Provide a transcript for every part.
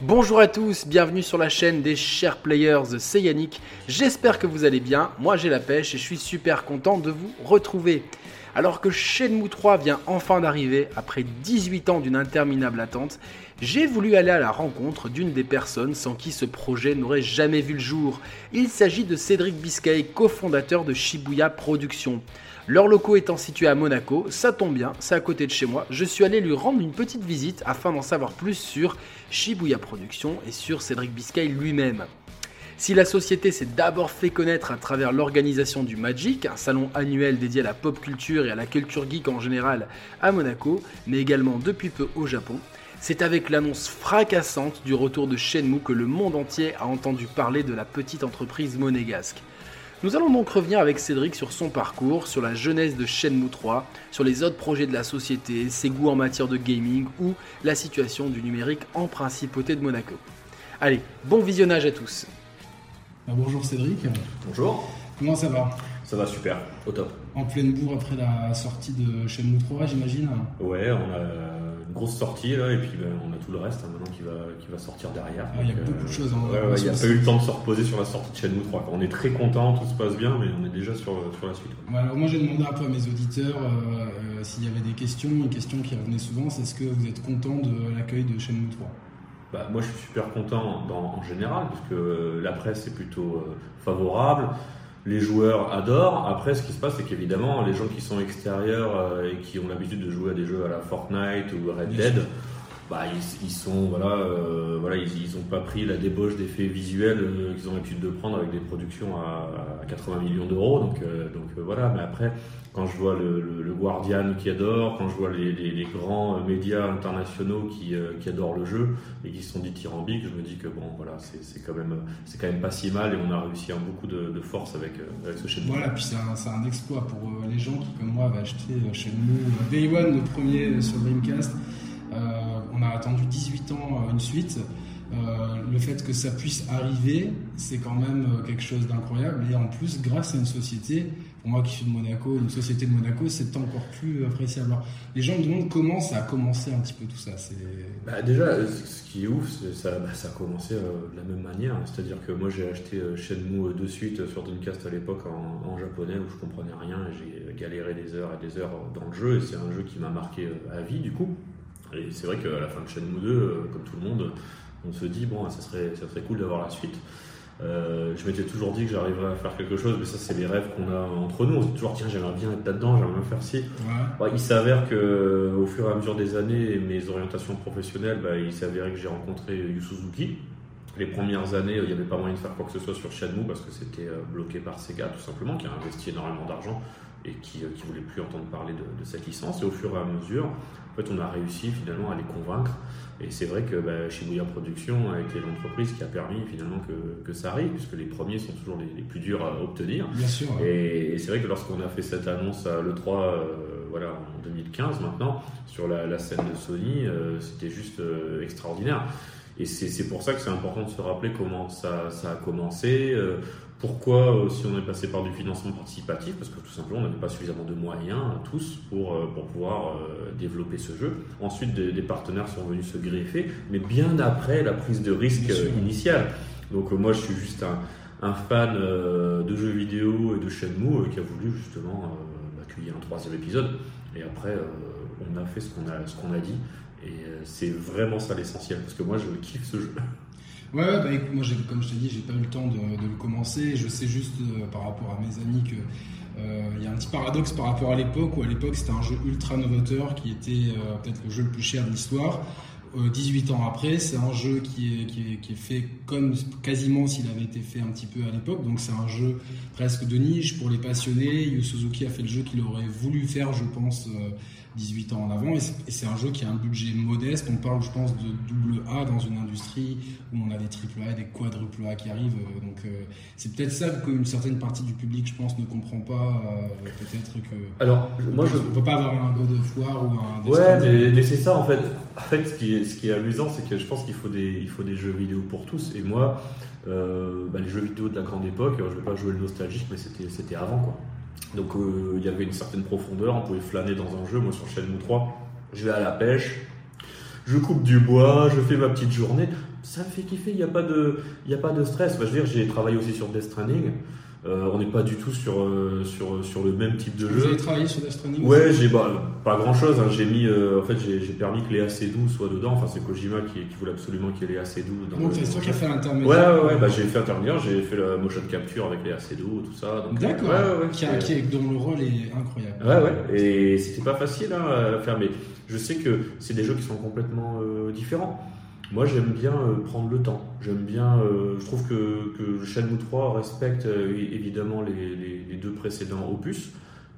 Bonjour à tous, bienvenue sur la chaîne des chers players, c'est Yannick. J'espère que vous allez bien, moi j'ai la pêche et je suis super content de vous retrouver. Alors que Shenmue 3 vient enfin d'arriver, après 18 ans d'une interminable attente, j'ai voulu aller à la rencontre d'une des personnes sans qui ce projet n'aurait jamais vu le jour. Il s'agit de Cédric Biscay, cofondateur de Shibuya Productions. Leurs locaux étant situés à Monaco, ça tombe bien, c'est à côté de chez moi. Je suis allé lui rendre une petite visite afin d'en savoir plus sur Shibuya Productions et sur Cédric Biscay lui-même. Si la société s'est d'abord fait connaître à travers l'organisation du Magic, un salon annuel dédié à la pop culture et à la culture geek en général à Monaco, mais également depuis peu au Japon, c'est avec l'annonce fracassante du retour de Shenmue que le monde entier a entendu parler de la petite entreprise monégasque. Nous allons donc revenir avec Cédric sur son parcours, sur la jeunesse de Shenmue 3, sur les autres projets de la société, ses goûts en matière de gaming ou la situation du numérique en principauté de Monaco. Allez, bon visionnage à tous. Ah, bonjour Cédric. Bonjour. Comment ça va? Ça va super, au top. En pleine bourre après la sortie de Shenmue 3, j'imagine Ouais, on a une grosse sortie là, et puis ben, on a tout le reste hein, maintenant qui va, qui va sortir derrière. Ah, il y a beaucoup de choses. Ouais, ouais, il n'y a pas eu le temps de se reposer sur la sortie de Shenmue 3. On est très content, tout se passe bien, mais on est déjà sur, sur la suite. Voilà, alors moi j'ai demandé un peu à mes auditeurs euh, euh, s'il y avait des questions. Une question qui revenait souvent, c'est est-ce que vous êtes content de l'accueil de Shenmue 3 Bah, moi, je suis super content dans- en général, parce que euh, la presse est plutôt euh, favorable. Les joueurs adorent. Après, ce qui se passe, c'est qu'évidemment, les gens qui sont extérieurs euh, et qui ont l'habitude de jouer à des jeux à la Fortnite ou Red Dead, bah, ils, sont voilà, euh, voilà, ils, ils ont pas pris la débauche d'effets visuels euh, qu'ils ont l'habitude de prendre avec des productions à, à 80 millions d'euros. Donc, euh, donc voilà. Mais après, quand je vois le, Guardian qui adore, quand je vois les, grands médias internationaux qui, adorent le jeu et qui sont dithyrambiques, je me dis que bon, voilà, c'est quand même, c'est quand même pas si mal et on a réussi à beaucoup de, force avec, ce Shenmue. Voilà, puis c'est un, exploit pour les gens qui, comme moi, avaient acheté Shenmue euh, Day One, le premier sur Dreamcast. Euh, on a attendu 18 ans euh, une suite. Euh, le fait que ça puisse arriver, c'est quand même quelque chose d'incroyable. Et en plus, grâce à une société, pour moi qui suis de Monaco, une société de Monaco, c'est encore plus appréciable. Les gens me demandent comment ça a commencé un petit peu tout ça. Bah, déjà, ce qui est ouf, ça, bah, ça a commencé de la même manière. C'est-à-dire que moi, j'ai acheté Shenmue de suite sur Dreamcast à l'époque en, japonais où je comprenais rien. et J'ai galéré des heures et des heures dans le jeu et c'est un jeu qui m'a marqué à vie du coup. Et c'est vrai qu'à la fin de Shenmue 2, euh, comme tout le monde, on se dit bon, ça serait, ça serait cool d'avoir la suite. Euh, je m'étais toujours dit que j'arriverais à faire quelque chose, mais ça, c'est les rêves qu'on a entre nous. On se dit toujours, tiens, j'aimerais bien être là-dedans, j'aimerais bien faire ci. Ouais, il s'avère que au fur et à mesure des années mes orientations professionnelles, bah, il s'avérait que j'ai rencontré Yu Suzuki. Les premières années, il n'y avait pas moyen de faire quoi que ce soit sur Shenmue parce que c'était euh, bloqué par Sega tout simplement, qui a investi énormément d'argent et qui ne voulait plus entendre parler de, de cette licence. Et au fur et à mesure, en fait, on a réussi finalement à les convaincre. Et c'est vrai que bah, Shibuya Productions a été l'entreprise qui a permis finalement que, que ça arrive, puisque les premiers sont toujours les, les plus durs à obtenir. Bien sûr. ouais. Et, et c'est vrai que lorsqu'on a fait cette annonce à l'E3 euh, voilà, en 2015 maintenant, sur la, la scène de Sony, euh, c'était juste euh, extraordinaire. Et c'est pour ça que c'est important de se rappeler comment ça, ça a commencé, euh, pourquoi euh, si on est passé par du financement participatif, parce que tout simplement on n'avait pas suffisamment de moyens tous pour, euh, pour pouvoir euh, développer ce jeu. Ensuite des, des partenaires sont venus se greffer, mais bien après la prise de risque euh, initiale. Donc euh, moi je suis juste un, un fan euh, de jeux vidéo et de Shenmue euh, qui a voulu justement euh, ait un troisième épisode. Et après, euh, on a fait ce qu'on a, ce qu'on a dit. Et euh, c'est vraiment ça l'essentiel, parce que moi, je kiffe ce jeu. Ouais, ouais, bah écoute, moi, comme je t'ai dit, j'ai pas eu le temps de, le commencer. Je sais juste euh, par rapport à mes amis que euh, il y a un petit paradoxe par rapport à l'époque où à l'époque c'était un jeu ultra novateur qui était euh, peut-être le jeu le plus cher de l'histoire. Euh, 18 ans après, c'est un jeu qui est, qui, est, fait comme quasiment s'il avait été fait un petit peu à l'époque. Donc c'est un jeu presque de niche pour les passionnés. Yu Suzuki a fait le jeu qu'il aurait voulu faire, je pense, euh, 18 ans en avant. Et c'est un jeu qui a un budget modeste. On parle, je pense, de double A dans une industrie où on a des triple A et des quadruple A qui arrivent. Euh, Donc euh, c'est peut-être ça qu'une certaine partie du public, je pense, ne comprend pas. Euh, peut-être que Alors, moi, je. on peut pas avoir un God of War ou un. Ouais, mais, mais c'est ça en fait. En fait, ce qui est, ce qui est amusant, c'est que je pense qu'il faut des, il faut des jeux vidéo pour tous. Et moi, euh, bah, les jeux vidéo de la grande époque, je vais pas jouer le nostalgique, mais c'était, c'était avant quoi. Donc euh, il y avait une certaine profondeur, on pouvait flâner dans un jeu. Moi sur Shenmue 3, je vais à la pêche, je coupe du bois, je fais ma petite journée. Ça me fait kiffer, il n'y a, pas de- a pas de stress. Je veux dire, j'ai travaillé aussi sur Death Stranding. Euh, on n'est pas du tout sur, euh, sur, sur le même type de Vous jeu. avez travaillé sur Death Stranding Ouais, j'ai bah, pas grand chose. J'ai mis, euh, en fait, j'ai permis que Léa Seydoux soit dedans. Enfin, c'est Kojima qui, qui voulait absolument qu'il y ait Léa Seydoux dans Donc c'est toi qui as fait Ouais, l'intermédiaire. ouais, ouais, bah, j'ai fait intervenir, j'ai fait la motion capture avec Léa Seydoux, tout ça. euh, D'accord. Ouais, ouais, ouais, Qui a- qui dont le rôle est incroyable. Ouais, ouais, et c'était pas facile hein, à faire, mais je sais que c'est des jeux qui sont complètement euh, différents. Moi, j'aime bien euh, prendre le temps. J'aime bien. euh, je trouve que, que Shenmue 3 respecte euh, évidemment les, les- les deux précédents opus,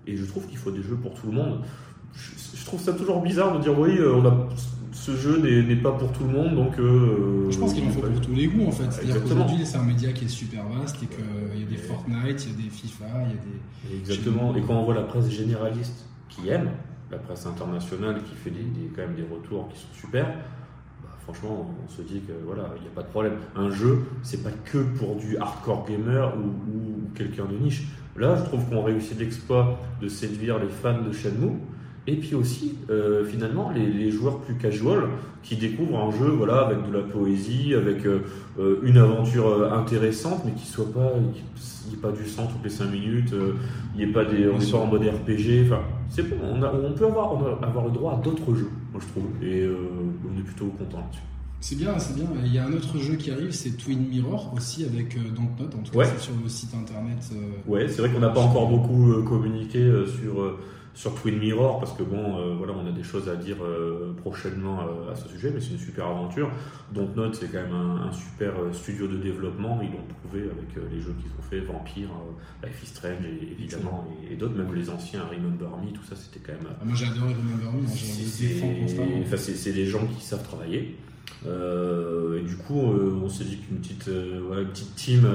et je trouve qu'il faut des jeux pour tout le monde. Je, je trouve ça toujours bizarre de dire oui, on a, ce jeu n'est pas pour tout le monde, donc. euh, Je pense qu'il en faut pour tous les goûts en fait. C'est-à-dire qu'aujourd'hui c'est un média qui est super vaste et qu'il y a des Fortnite, il y a des FIFA, il y a des. Exactement. Et quand on voit la presse généraliste qui aime, la presse internationale qui fait des, des- quand même des retours qui sont super, franchement, on se dit que voilà, il n'y a pas de problème. Un jeu, c'est pas que pour du hardcore gamer ou, ou quelqu'un de niche. Là, je trouve qu'on réussit l'exploit de séduire les fans de Shenmue. Et puis aussi, euh, finalement, les, les joueurs plus casual qui découvrent un jeu voilà, avec de la poésie, avec euh, euh, une aventure intéressante, mais qui soit pas, pas du sang toutes les 5 minutes, euh, il n'y ait pas des, on n'est pas en mode RPG. Enfin, c'est bon, on, a- on peut avoir, on a- avoir le droit à d'autres jeux, moi je trouve, et euh, on est plutôt content là-dessus. C'est bien, c'est bien. Il y a un autre jeu qui arrive, c'est Twin Mirror aussi avec euh, Dontnod. En tout cas, Ouais. sur le site internet. euh, Ouais, c'est vrai qu'on n'a pas encore beaucoup euh, communiqué euh, sur, sur Twin Mirror parce que bon, euh, voilà, on a des choses à dire euh, prochainement euh, à ce sujet, mais c'est une super aventure. Dontnod, c'est quand même un, un super studio de développement. Ils l'ont prouvé avec euh, les jeux qu'ils ont fait, Vampire, Life is Strange, et, évidemment, et, et d'autres, même les anciens, Remember Me, tout ça, c'était quand même. ah, moi j'ai adoré Remember Me, c'est des gens qui savent travailler. Euh, et du coup, euh, on s'est dit qu'une petite, euh, voilà, petite team,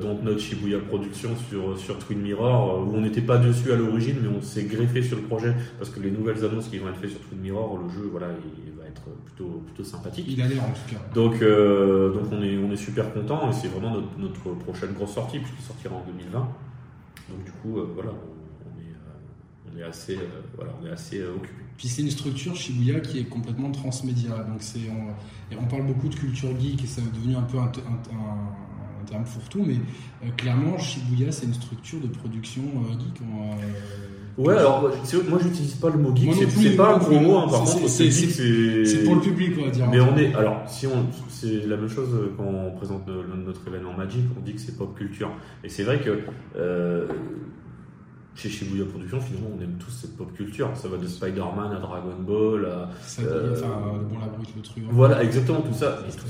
dont notre Shibuya Production sur, sur Twin Mirror, où on n'était pas dessus à l'origine, mais on s'est greffé sur le projet parce que les nouvelles annonces qui vont être faites sur Twin Mirror, le jeu, voilà, il va être plutôt, plutôt sympathique. Il a l'air en tout cas. Donc, donc on est, on est super content et c'est vraiment notre, notre prochaine grosse sortie puisqu'il sortira en 2020. Donc du coup, voilà, on, est, on est assez, voilà, on est assez occupé. Puis c'est une structure Shibuya qui est complètement transmédia. Donc c'est on, on parle beaucoup de culture geek et ça est devenu un peu un, un- un- un terme fourre-tout, mais euh, clairement Shibuya c'est une structure de production euh, geek. on, euh, Ouais, alors moi, j'utilise pas le mot geek, c'est pas un gros mot, hein, par C'est- contre, c'est- pour le public, on va dire. Mais on est, alors, si on, c'est la même chose quand on présente no- notre événement Magic, on dit que c'est pop culture. Et c'est vrai que chez Shibuya Productions, finalement, on aime tous cette pop culture. Ça va de Spider-Man à Dragon Ball à. Ça, euh, enfin, le bon la brute, le truand. Voilà, exactement tout ça. Et tout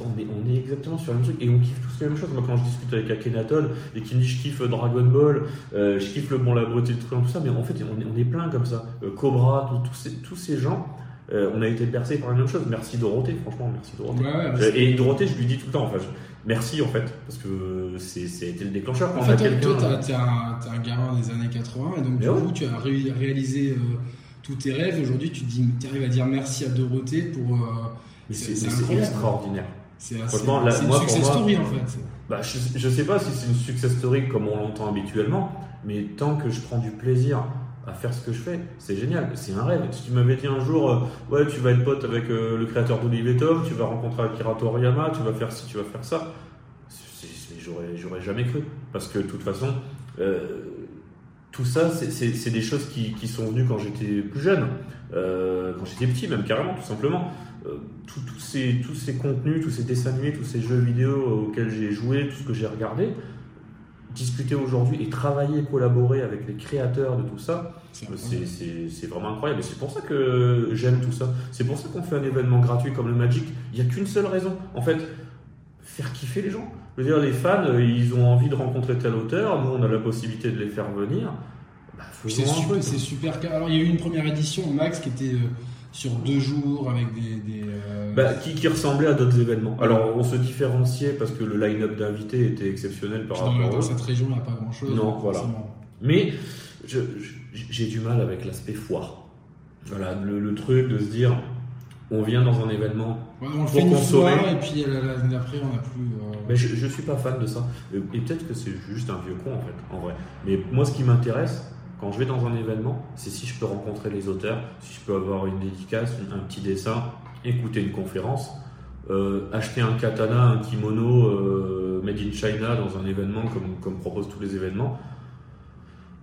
on, est, on est exactement sur le même truc. Et on kiffe tous la même chose. Moi, quand je discute avec Akhenaton et qui me dit je kiffe Dragon Ball, euh, je kiffe le bon, la beauté, le truc, tout ça, mais en fait, on est, on est plein comme ça. Euh, Cobra, tout- tous ces, tous ces gens, euh, on a été bercés par la même chose. Merci Dorothée, franchement, merci Dorothée. Ouais, ouais, Euh, Et Dorothée, je lui dis tout le temps, enfin, je- merci en fait, parce que c'est, c'est été le. Quand En a fait, toi, toi, t'as- t'es un, un gamin des années 80 et donc Mais du ouais. coup, tu as ré- réalisé euh, tous tes rêves. Aujourd'hui, tu dis, arrives à dire merci à Dorothée pour. euh, mais c'est, extraordinaire. c'est une moi, success moi- story en fait. Bah, je, je sais pas si c'est une success story comme on l'entend habituellement, mais tant que je prends du plaisir à faire ce que je fais, c'est génial, c'est un rêve. Si tu m'avais dit un jour, euh, ouais, tu vas être pote avec euh, le créateur d'Olive Tom, tu vas rencontrer Akira Toriyama, tu vas faire ci, tu vas faire ça, j'aurais, jamais cru. Parce que de toute façon, euh, tout ça, c'est- des choses qui, sont venues quand j'étais plus jeune, quand j'étais petit même carrément, tout simplement. Tous ces contenus, tous ces dessins animés, tous ces jeux vidéo auxquels j'ai joué, tout ce que j'ai regardé, discuter aujourd'hui et travailler et collaborer avec les créateurs de tout ça, C'est euh, c'est vraiment incroyable. Et c'est pour ça que j'aime tout ça. C'est pour ça qu'on fait un événement gratuit comme le Magic. Il n'y a qu'une seule raison. En fait, faire kiffer les gens. Je veux dire, les fans, euh, ils ont envie de rencontrer tel auteur. Nous, on a la possibilité de les faire venir. Bah, C'est un super, super. car- Alors, il y a eu une première édition, Max, qui était euh, sur deux jours avec des. des, euh, Bah, qui, qui ressemblait à d'autres événements. Alors, on se différenciait parce que le line-up d'invités était exceptionnel par puis dans, rapport dans aux cette région, il n'y a pas grand chose. Non, voilà. Mais j'ai du mal avec l'aspect foire. Voilà, le, le truc de se dire, on vient dans un événement, on le Pour consommer. et puis euh, l'année d'après, on n'a plus. euh, mais je, je suis pas fan de ça. Et, et peut-être que c'est juste un vieux con en fait, en vrai. Mais moi, ce qui m'intéresse quand je vais dans un événement, c'est si je peux rencontrer les auteurs, si je peux avoir une dédicace, un petit dessin, écouter une conférence, euh, acheter un katana, un kimono euh, made in China dans un événement comme, comme proposent tous les événements.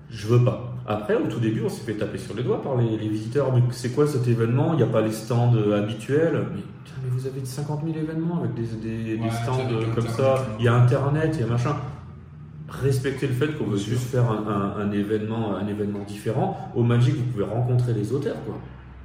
Je veux pas. Après, au tout début, on s'est fait taper sur les doigts par les, les visiteurs. Mais c'est quoi cet événement? Il n'y a pas les stands euh, habituels? Mais, putain, mais vous avez 50 000 événements avec des, des- des Ouais, stands comme ça. Il y a Internet, il y a machin. Respectez le fait qu'on veut juste faire un, un- un événement, un événement différent. Au Magic, vous pouvez rencontrer les auteurs, quoi.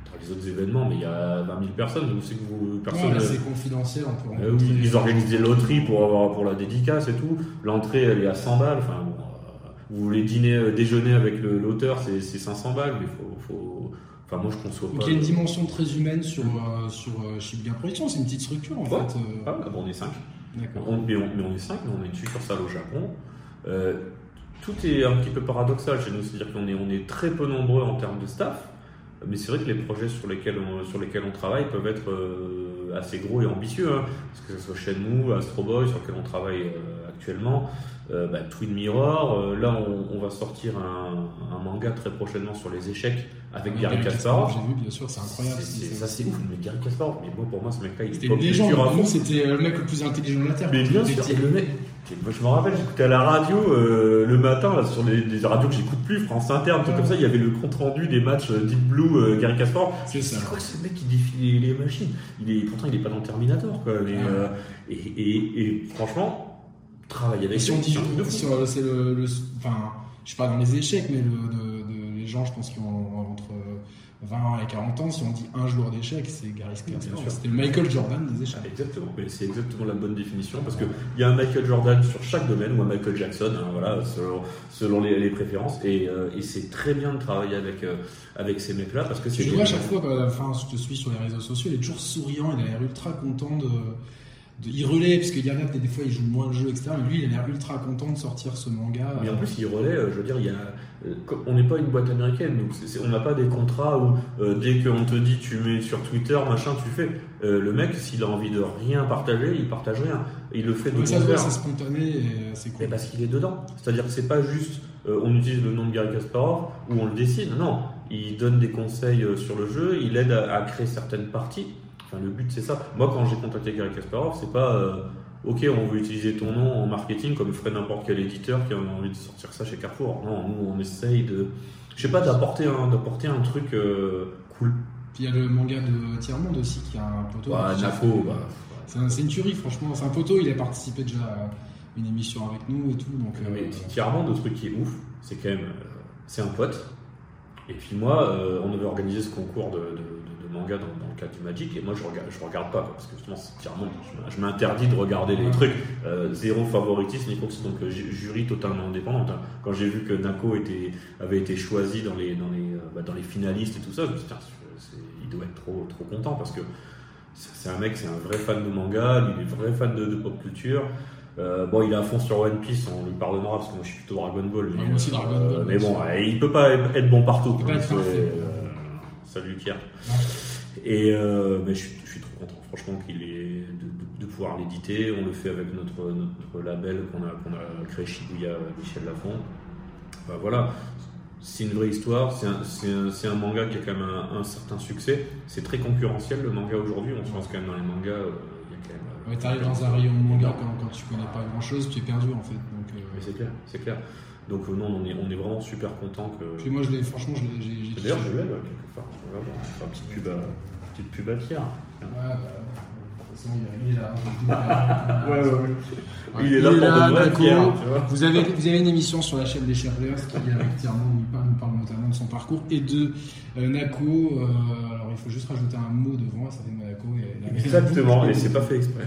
Dans les autres événements, mais il y a 20 000 personnes. Vous savez que vous, Ouais, personne. c'est confidentiel, on peut Euh, rencontrer oui, les ils organisent des loteries pour avoir pour la dédicace et tout. L'entrée elle est à 100 balles. Enfin, bon, euh, vous voulez dîner, euh, déjeuner avec l'auteur, c'est c'est 500 balles, mais faut, faut. Enfin, moi je conçois Donc pas. il y a une dimension très humaine sur, euh, sur Shipga Production, c'est une petite structure en Ouais. fait. euh, Ah, bah, bon, on est 5. D'accord. On, mais, on, mais on est 5, mais on a une succursale au Japon. Euh, tout est un petit peu paradoxal chez nous, c'est-à-dire qu'on est, on est très peu nombreux en termes de staff, mais c'est vrai que les projets sur lesquels on, sur lesquels on travaille peuvent être euh, assez gros et ambitieux, hein. que ce soit Shenmue, Astro Boy, sur lequel on travaille euh, actuellement, bah, Twin Mirror, là on, on va sortir un, un manga très prochainement sur les échecs avec Ouais, Gary Kasparov. J'ai vu, bien sûr, c'est incroyable. C'est- c'est- c'est- Ça c'est ouf, mais Gary Kasparov, mais moi pour moi ce mec-là il C'était est une légende, c'était le mec le plus intelligent de la Terre. Mais bien était sûr, le mec, moi je me rappelle, j'écoutais à la radio euh, le matin là, sur des radios que j'écoute plus, France Inter, un truc comme ça, il y avait le compte rendu des matchs euh, Deep Blue, euh, Gary Kasparov. C'est quoi ce mec qui défie les, machines? Il est, Pourtant il est pas dans Terminator quoi. mais, Ouais. euh, et, et, et franchement, travailler avec si on dit, c'est c'est le, le- enfin, je sais pas dans les échecs, mais le, de, de- les gens, je pense, qui ont entre 20 et 40 ans, si on dit un joueur d'échecs, c'est Gary Kasparov. sûr. C'était le Michael Jordan des échecs. Exactement, mais c'est exactement la bonne définition parce qu'il y a un Michael Jordan sur chaque domaine ou un Michael Jackson, hein, voilà, selon, selon les, les préférences. Et, euh, et c'est très bien de travailler avec, euh, avec ces mecs-là parce que c'est Je vois à chaque fois, bah, enfin, je te suis sur les réseaux sociaux, il est toujours souriant, il a l'air ultra content de. De il relaie, parce qu'il y a des fois il joue moins le jeu, etc. Mais lui, il a l'air ultra content de sortir ce manga. Mais en plus, il relaie, euh, je veux dire, il y a, euh, on n'est pas une boîte américaine, donc c'est- on n'a pas des contrats où euh, dès qu'on te dit tu mets sur Twitter, machin, tu fais. Euh, le mec, s'il a envie de rien partager, il partage rien. Il le fait de ça c'est spontané et c'est Mais cool. parce qu'il est dedans. C'est-à-dire que c'est pas juste euh, on utilise le nom de Gary Kasparov ou on le dessine. Non, il donne des conseils sur le jeu, il aide à, à créer certaines parties. Enfin, le but c'est ça. Moi, quand j'ai contacté Gary Kasparov, c'est pas euh, ok, on veut utiliser ton nom en marketing comme ferait n'importe quel éditeur qui a envie de sortir ça chez Carrefour. Non, nous on essaye de, je sais pas, d'apporter un, d'apporter un truc euh, cool. Puis il y a le manga de Tiers-Monde aussi qui a un poteau. Bah, fait- bah, C'est un- c'est une tuerie, franchement. C'est un poteau, il a participé déjà à une émission avec nous et tout. Donc, euh, Mais clairement, le truc qui est ouf, c'est quand même, euh, c'est un pote. Et puis moi, on avait organisé ce concours de, de- de- manga dans, dans le cadre du Magic, et moi je regarde, je regarde pas, quoi, parce que justement, c'est clairement, je, m'interdis de regarder les trucs. Euh, zéro favoritisme, donc euh, ju- jury totalement indépendante. hein. Quand j'ai vu que Nako était, avait été choisi dans les, dans, les, euh, bah, dans les finalistes et tout ça, je me suis dit, Tiens, il doit être trop, trop content, parce que c'est un mec, c'est un vrai fan de manga, lui, il est vrai fan de, de pop culture. Euh, bon, il est à fond sur One Piece, on lui pardonnera parce que moi je suis plutôt Dragon Ball. Mais, Ouais, moi aussi, Dragon Ball, mais bien bon, il peut pas être bon partout. Il peut pas quoi. être C'est, parfait. euh, salut Kier. Et euh, mais je, suis- je suis trop content, franchement, qu'il est de, de- de pouvoir l'éditer. On le fait avec notre, notre label qu'on a, qu'on a créé Shibuya Michel Lafont. Bah, voilà, c'est une vraie histoire. C'est un, un- un manga qui a quand même un, un certain succès. C'est très concurrentiel le manga aujourd'hui. On se pense quand même dans les mangas. euh, il y a quand même. euh, Ouais, t'arrives dans un rayon manga quand, quand tu connais pas grand chose, tu es perdu en fait. Donc, euh, Mais c'est clair, c'est clair. Donc euh, non, on est, on est vraiment super content que. Puis moi, je l'ai, franchement, je l'ai, D'ailleurs, je l'ai là, quelque part. On va voir. On va faire une petite pub à, petite pub à Pierre. Ouais, bah, de toute façon, il est là. Ouais, ouais, ouais. Il est là pour de. Pierre, tu vois. Vous avez, vous avez une émission sur la chaîne des Sherblers qui est avec Tierno, où il parle, nous parle notamment de son parcours et de euh, Nako. euh, alors, il faut juste rajouter un mot devant, ça fait Monaco. Et, Exactement, et c'est pas fait exprès.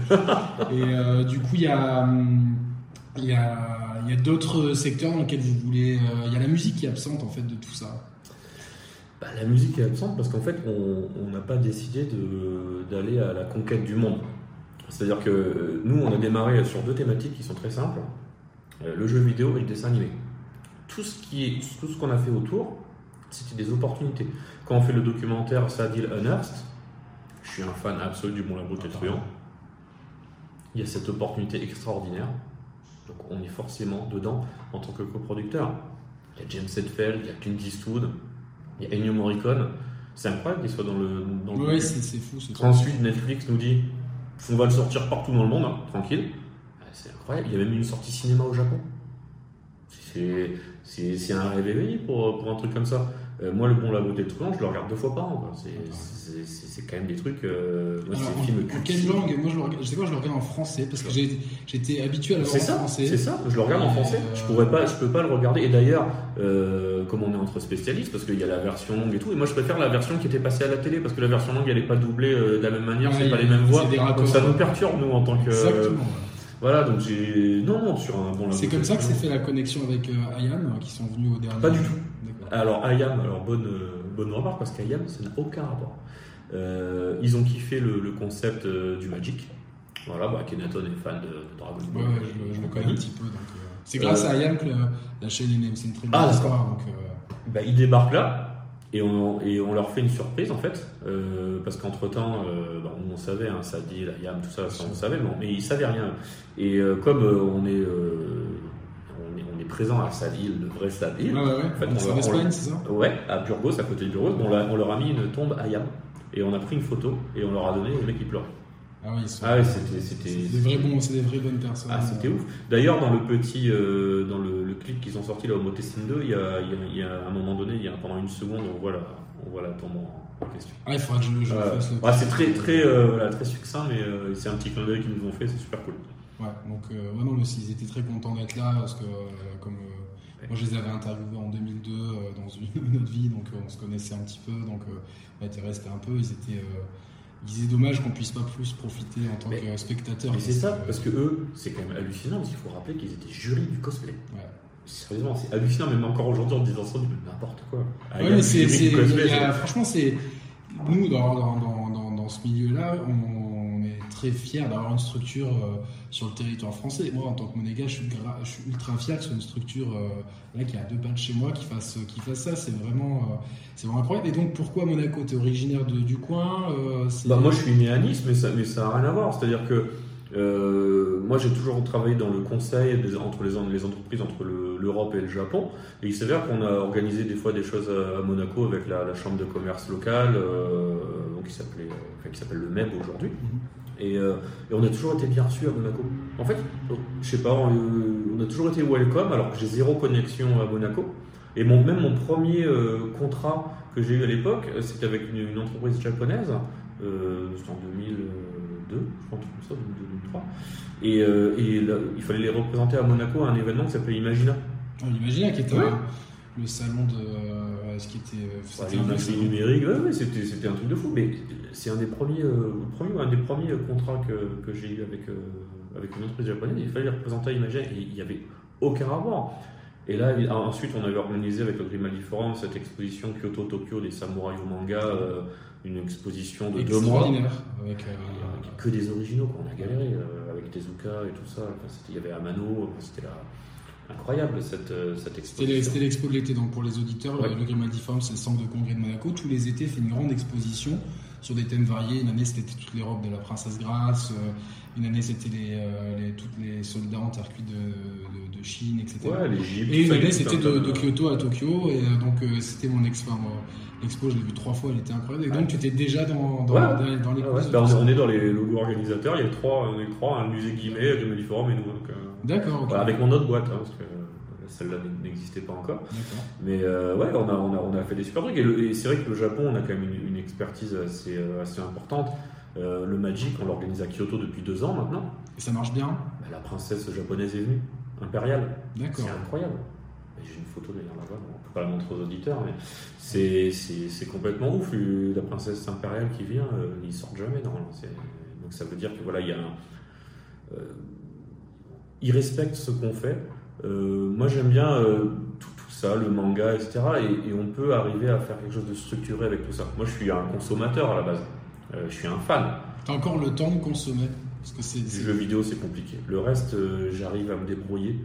Et euh, du coup, il y a, hum, il y a, d'autres secteurs dans lesquels vous voulez. euh, Il y a la musique qui est absente en fait de tout ça. Bah, la musique est absente parce qu'en fait, on n'a pas décidé d'aller à la conquête du monde. C'est-à-dire que euh, nous, on a démarré sur deux thématiques qui sont très simples euh, le jeu vidéo et le dessin animé. Tout ce qu'on a fait autour, c'était des opportunités. Quand on fait le documentaire Sadil Unearthed, je suis un fan absolu du Bon la Brute et le Truand. Il y a cette opportunité extraordinaire. Donc on est forcément dedans en tant que coproducteur. Il y a James Hetfield, il y a Clint Eastwood, il y a Ennio Morricone. C'est incroyable qu'il soit dans le. Dans le Ouais, docu. c'est fou. Ensuite, Netflix nous dit on va le sortir partout dans le monde, hein, tranquille. C'est incroyable. Il y a même une sortie cinéma au Japon. C'est un rêve éveillé pour, pour un truc comme ça. Euh, moi, le bon, la beauté truand, je le regarde deux fois par an. quoi. C'est- quand même des trucs. euh, moi, Alors, en, films quelle langue Moi, je, le regarde, je sais pas, je le regarde en français parce que j'ai- j'étais habitué à le voir C'est en ça, français. c'est ça. Je le regarde en français. euh, Je pourrais pas, je peux pas le regarder. Et d'ailleurs, euh, comme on est entre spécialistes, parce qu'il y a la version longue et tout, et moi je préfère la version qui était passée à la télé, parce que la version longue elle est pas doublée euh, de la même manière, Ouais, c'est pas les mêmes voix. Donc ça nous perturbe nous en tant que. Exactement. Voilà, donc j'ai. Non, non, sur un bon. C'est comme ça que s'est fait la connexion avec euh, Ayam, qui sont venus au dernier. Pas du tout. Alors Ayam, alors bonne, euh, bonne remarque parce qu'Ayam ça n'a aucun rapport. Euh, ils ont kiffé le, le concept euh, du Magic. Voilà, bah, Kenaton est fan de, de Dragon Ball. Ouais, je, je le connais un petit peu. euh, C'est grâce à Ayam que la, chaîne. C'est une très Ah, histoire. Donc, Bah, ils débarquent là et on, et on leur fait une surprise en fait euh, parce qu'entre temps on savait hein, Sadil, Ayam, tout ça, ça on savait mais, on- mais ils savaient rien et euh, comme on est euh, on est, on est présent à Sadil, le vrai Sadil ouais, ouais, ouais. fait, on en Espagne, c'est ça ouais à Burgos à côté de Burgos on, leur a mis une tombe Ayam et on a pris une photo et on leur a donné les mecs qui pleuraient Ah oui, sont. ah ouais c'était c'était C'est des vrais bons, c'est des vraies bonnes personnes. ah, c'était ouf. D'ailleurs, dans le petit, euh, dans le, le clip qu'ils ont sorti là au Motesting 2, il y a, il y a- il y a un moment donné, il y a pendant une seconde, on voit la, on voit la tombe en, en question. Ah, il faudra que je, je Euh, fasse le. ouais, c'est très, très, euh, voilà, très succinct, mais euh, c'est un petit clin d'œil qu'ils nous ont fait, c'est super cool. Ouais, donc euh, ouais, non, mais ils étaient très contents d'être là parce que euh, comme euh, moi je les avais interviewés en 2002 euh, dans une, autre vie, donc on se connaissait un petit peu, donc on était restés un peu. Ils étaient, ils disaient dommage qu'on puisse pas plus profiter en tant Mais- que spectateur. Mais c'est ça, parce que eux, c'est quand même hallucinant, parce qu'il faut rappeler qu'ils étaient jury du cosplay. Ouais. Sérieusement, c'est hallucinant, même encore aujourd'hui en disant ça, on dit mais n'importe quoi. Ah, Ouais, mais c'est, franchement, c'est nous dans, dans, dans, dans, dans ce milieu-là, on, très fiers d'avoir une structure euh, sur le territoire français. Moi, en tant que monégasque, je suis, gra- je suis ultra fier que ce soit une structure euh, là qui a deux pas de chez moi qui fasse qui fasse ça. C'est vraiment euh, c'est vraiment incroyable. Et donc, pourquoi Monaco T'es originaire de, du coin Bah, moi, je suis né à Nice, mais ça n'a mais ça a rien à voir. C'est-à-dire que moi, j'ai toujours travaillé dans le conseil des- entre les, les entreprises entre le- l'Europe et le Japon. Et il s'avère qu'on a organisé des fois des choses à, à Monaco avec la, la chambre de commerce locale, qui s'appelait, enfin, qui s'appelle le MEB aujourd'hui. Mhm. Et, euh, et on a toujours été bien reçus à Monaco. En fait, je sais pas, on, on a toujours été welcome alors que j'ai zéro connexion à Monaco. Et mon, même mon premier euh, contrat que j'ai eu à l'époque, euh, c'était avec une, une entreprise japonaise. Euh, c'était en 2002, je truc comme ça, 2002, 2003. Et, et là, il fallait les représenter à Monaco à un événement qui s'appelait Imagina. On imagine qui était Ouais. Euh, le salon de euh, ce qui était. euh, ça. numérique, ouais, ouais, c'était, c'était un truc de fou. Mais c'est un des premiers, euh, premier un des premiers contrats que, que j'ai eu avec, euh, avec une entreprise japonaise. Il fallait les représenter à et il n'y avait aucun rapport. Et là, ensuite, on avait organisé avec le Grimaldi Forum cette exposition Kyoto-Tokyo des samouraïs au manga, euh, une exposition de deux mois. extraordinaire. Avec, euh, que des originaux, quoi. on a galéré euh, avec Tezuka et tout ça. Enfin, il y avait Amano, c'était là, incroyable cette, euh, cette C'était exposition. les- c'était l'expo de l'été, donc pour les auditeurs, Ouais. le- le Grimaldi Forum, c'est le centre de congrès de Monaco. Tous les étés, fait une grande exposition sur des thèmes variés. Une année, c'était toutes les robes de la princesse Grace. euh, Une année, c'était les, euh, les, toutes les soldats en terre cuite de, de, de Chine, etc. Ouais. Et une année, c'était de, Kyoto à Tokyo. Et donc, c'était mon expo. Enfin, L'expo, je l'ai vu trois fois, elle était incroyable. Et donc, tu étais déjà dans, dans, Ouais. dans, dans les Ah ouais, bah, tout on, est, dans les logos organisateurs, il y a trois, trois, un musée Guimet, Grimaldi Forum et nous. Donc, euh, D'accord, voilà, avec mon autre boîte, hein, parce que celle-là n'existait pas encore. Mais euh, ouais, on a, on, a, on a fait des super trucs. Et, c'est vrai que le Japon, on a quand même une, une expertise assez, euh, assez importante. Euh, le Magic, on l'organise à Kyoto depuis deux ans maintenant. Et ça marche bien Bah, la princesse japonaise est venue, impériale. D'accord. C'est incroyable. J'ai une photo d'ailleurs là-bas, on peut pas la montrer aux auditeurs, mais c'est, complètement ouf. La princesse impériale qui vient, euh, ils sortent jamais normalement. Donc ça veut dire que voilà, il y a un. Ils respectent ce qu'on fait. Euh, moi j'aime bien euh, tout, tout ça, le manga, etc. Et, et on peut arriver à faire quelque chose de structuré avec tout ça. Moi je suis un consommateur à la base. Euh, je suis un fan. T'as encore le temps de consommer Parce que c'est. Du jeu vidéo, c'est compliqué. Le reste, j'arrive à me débrouiller.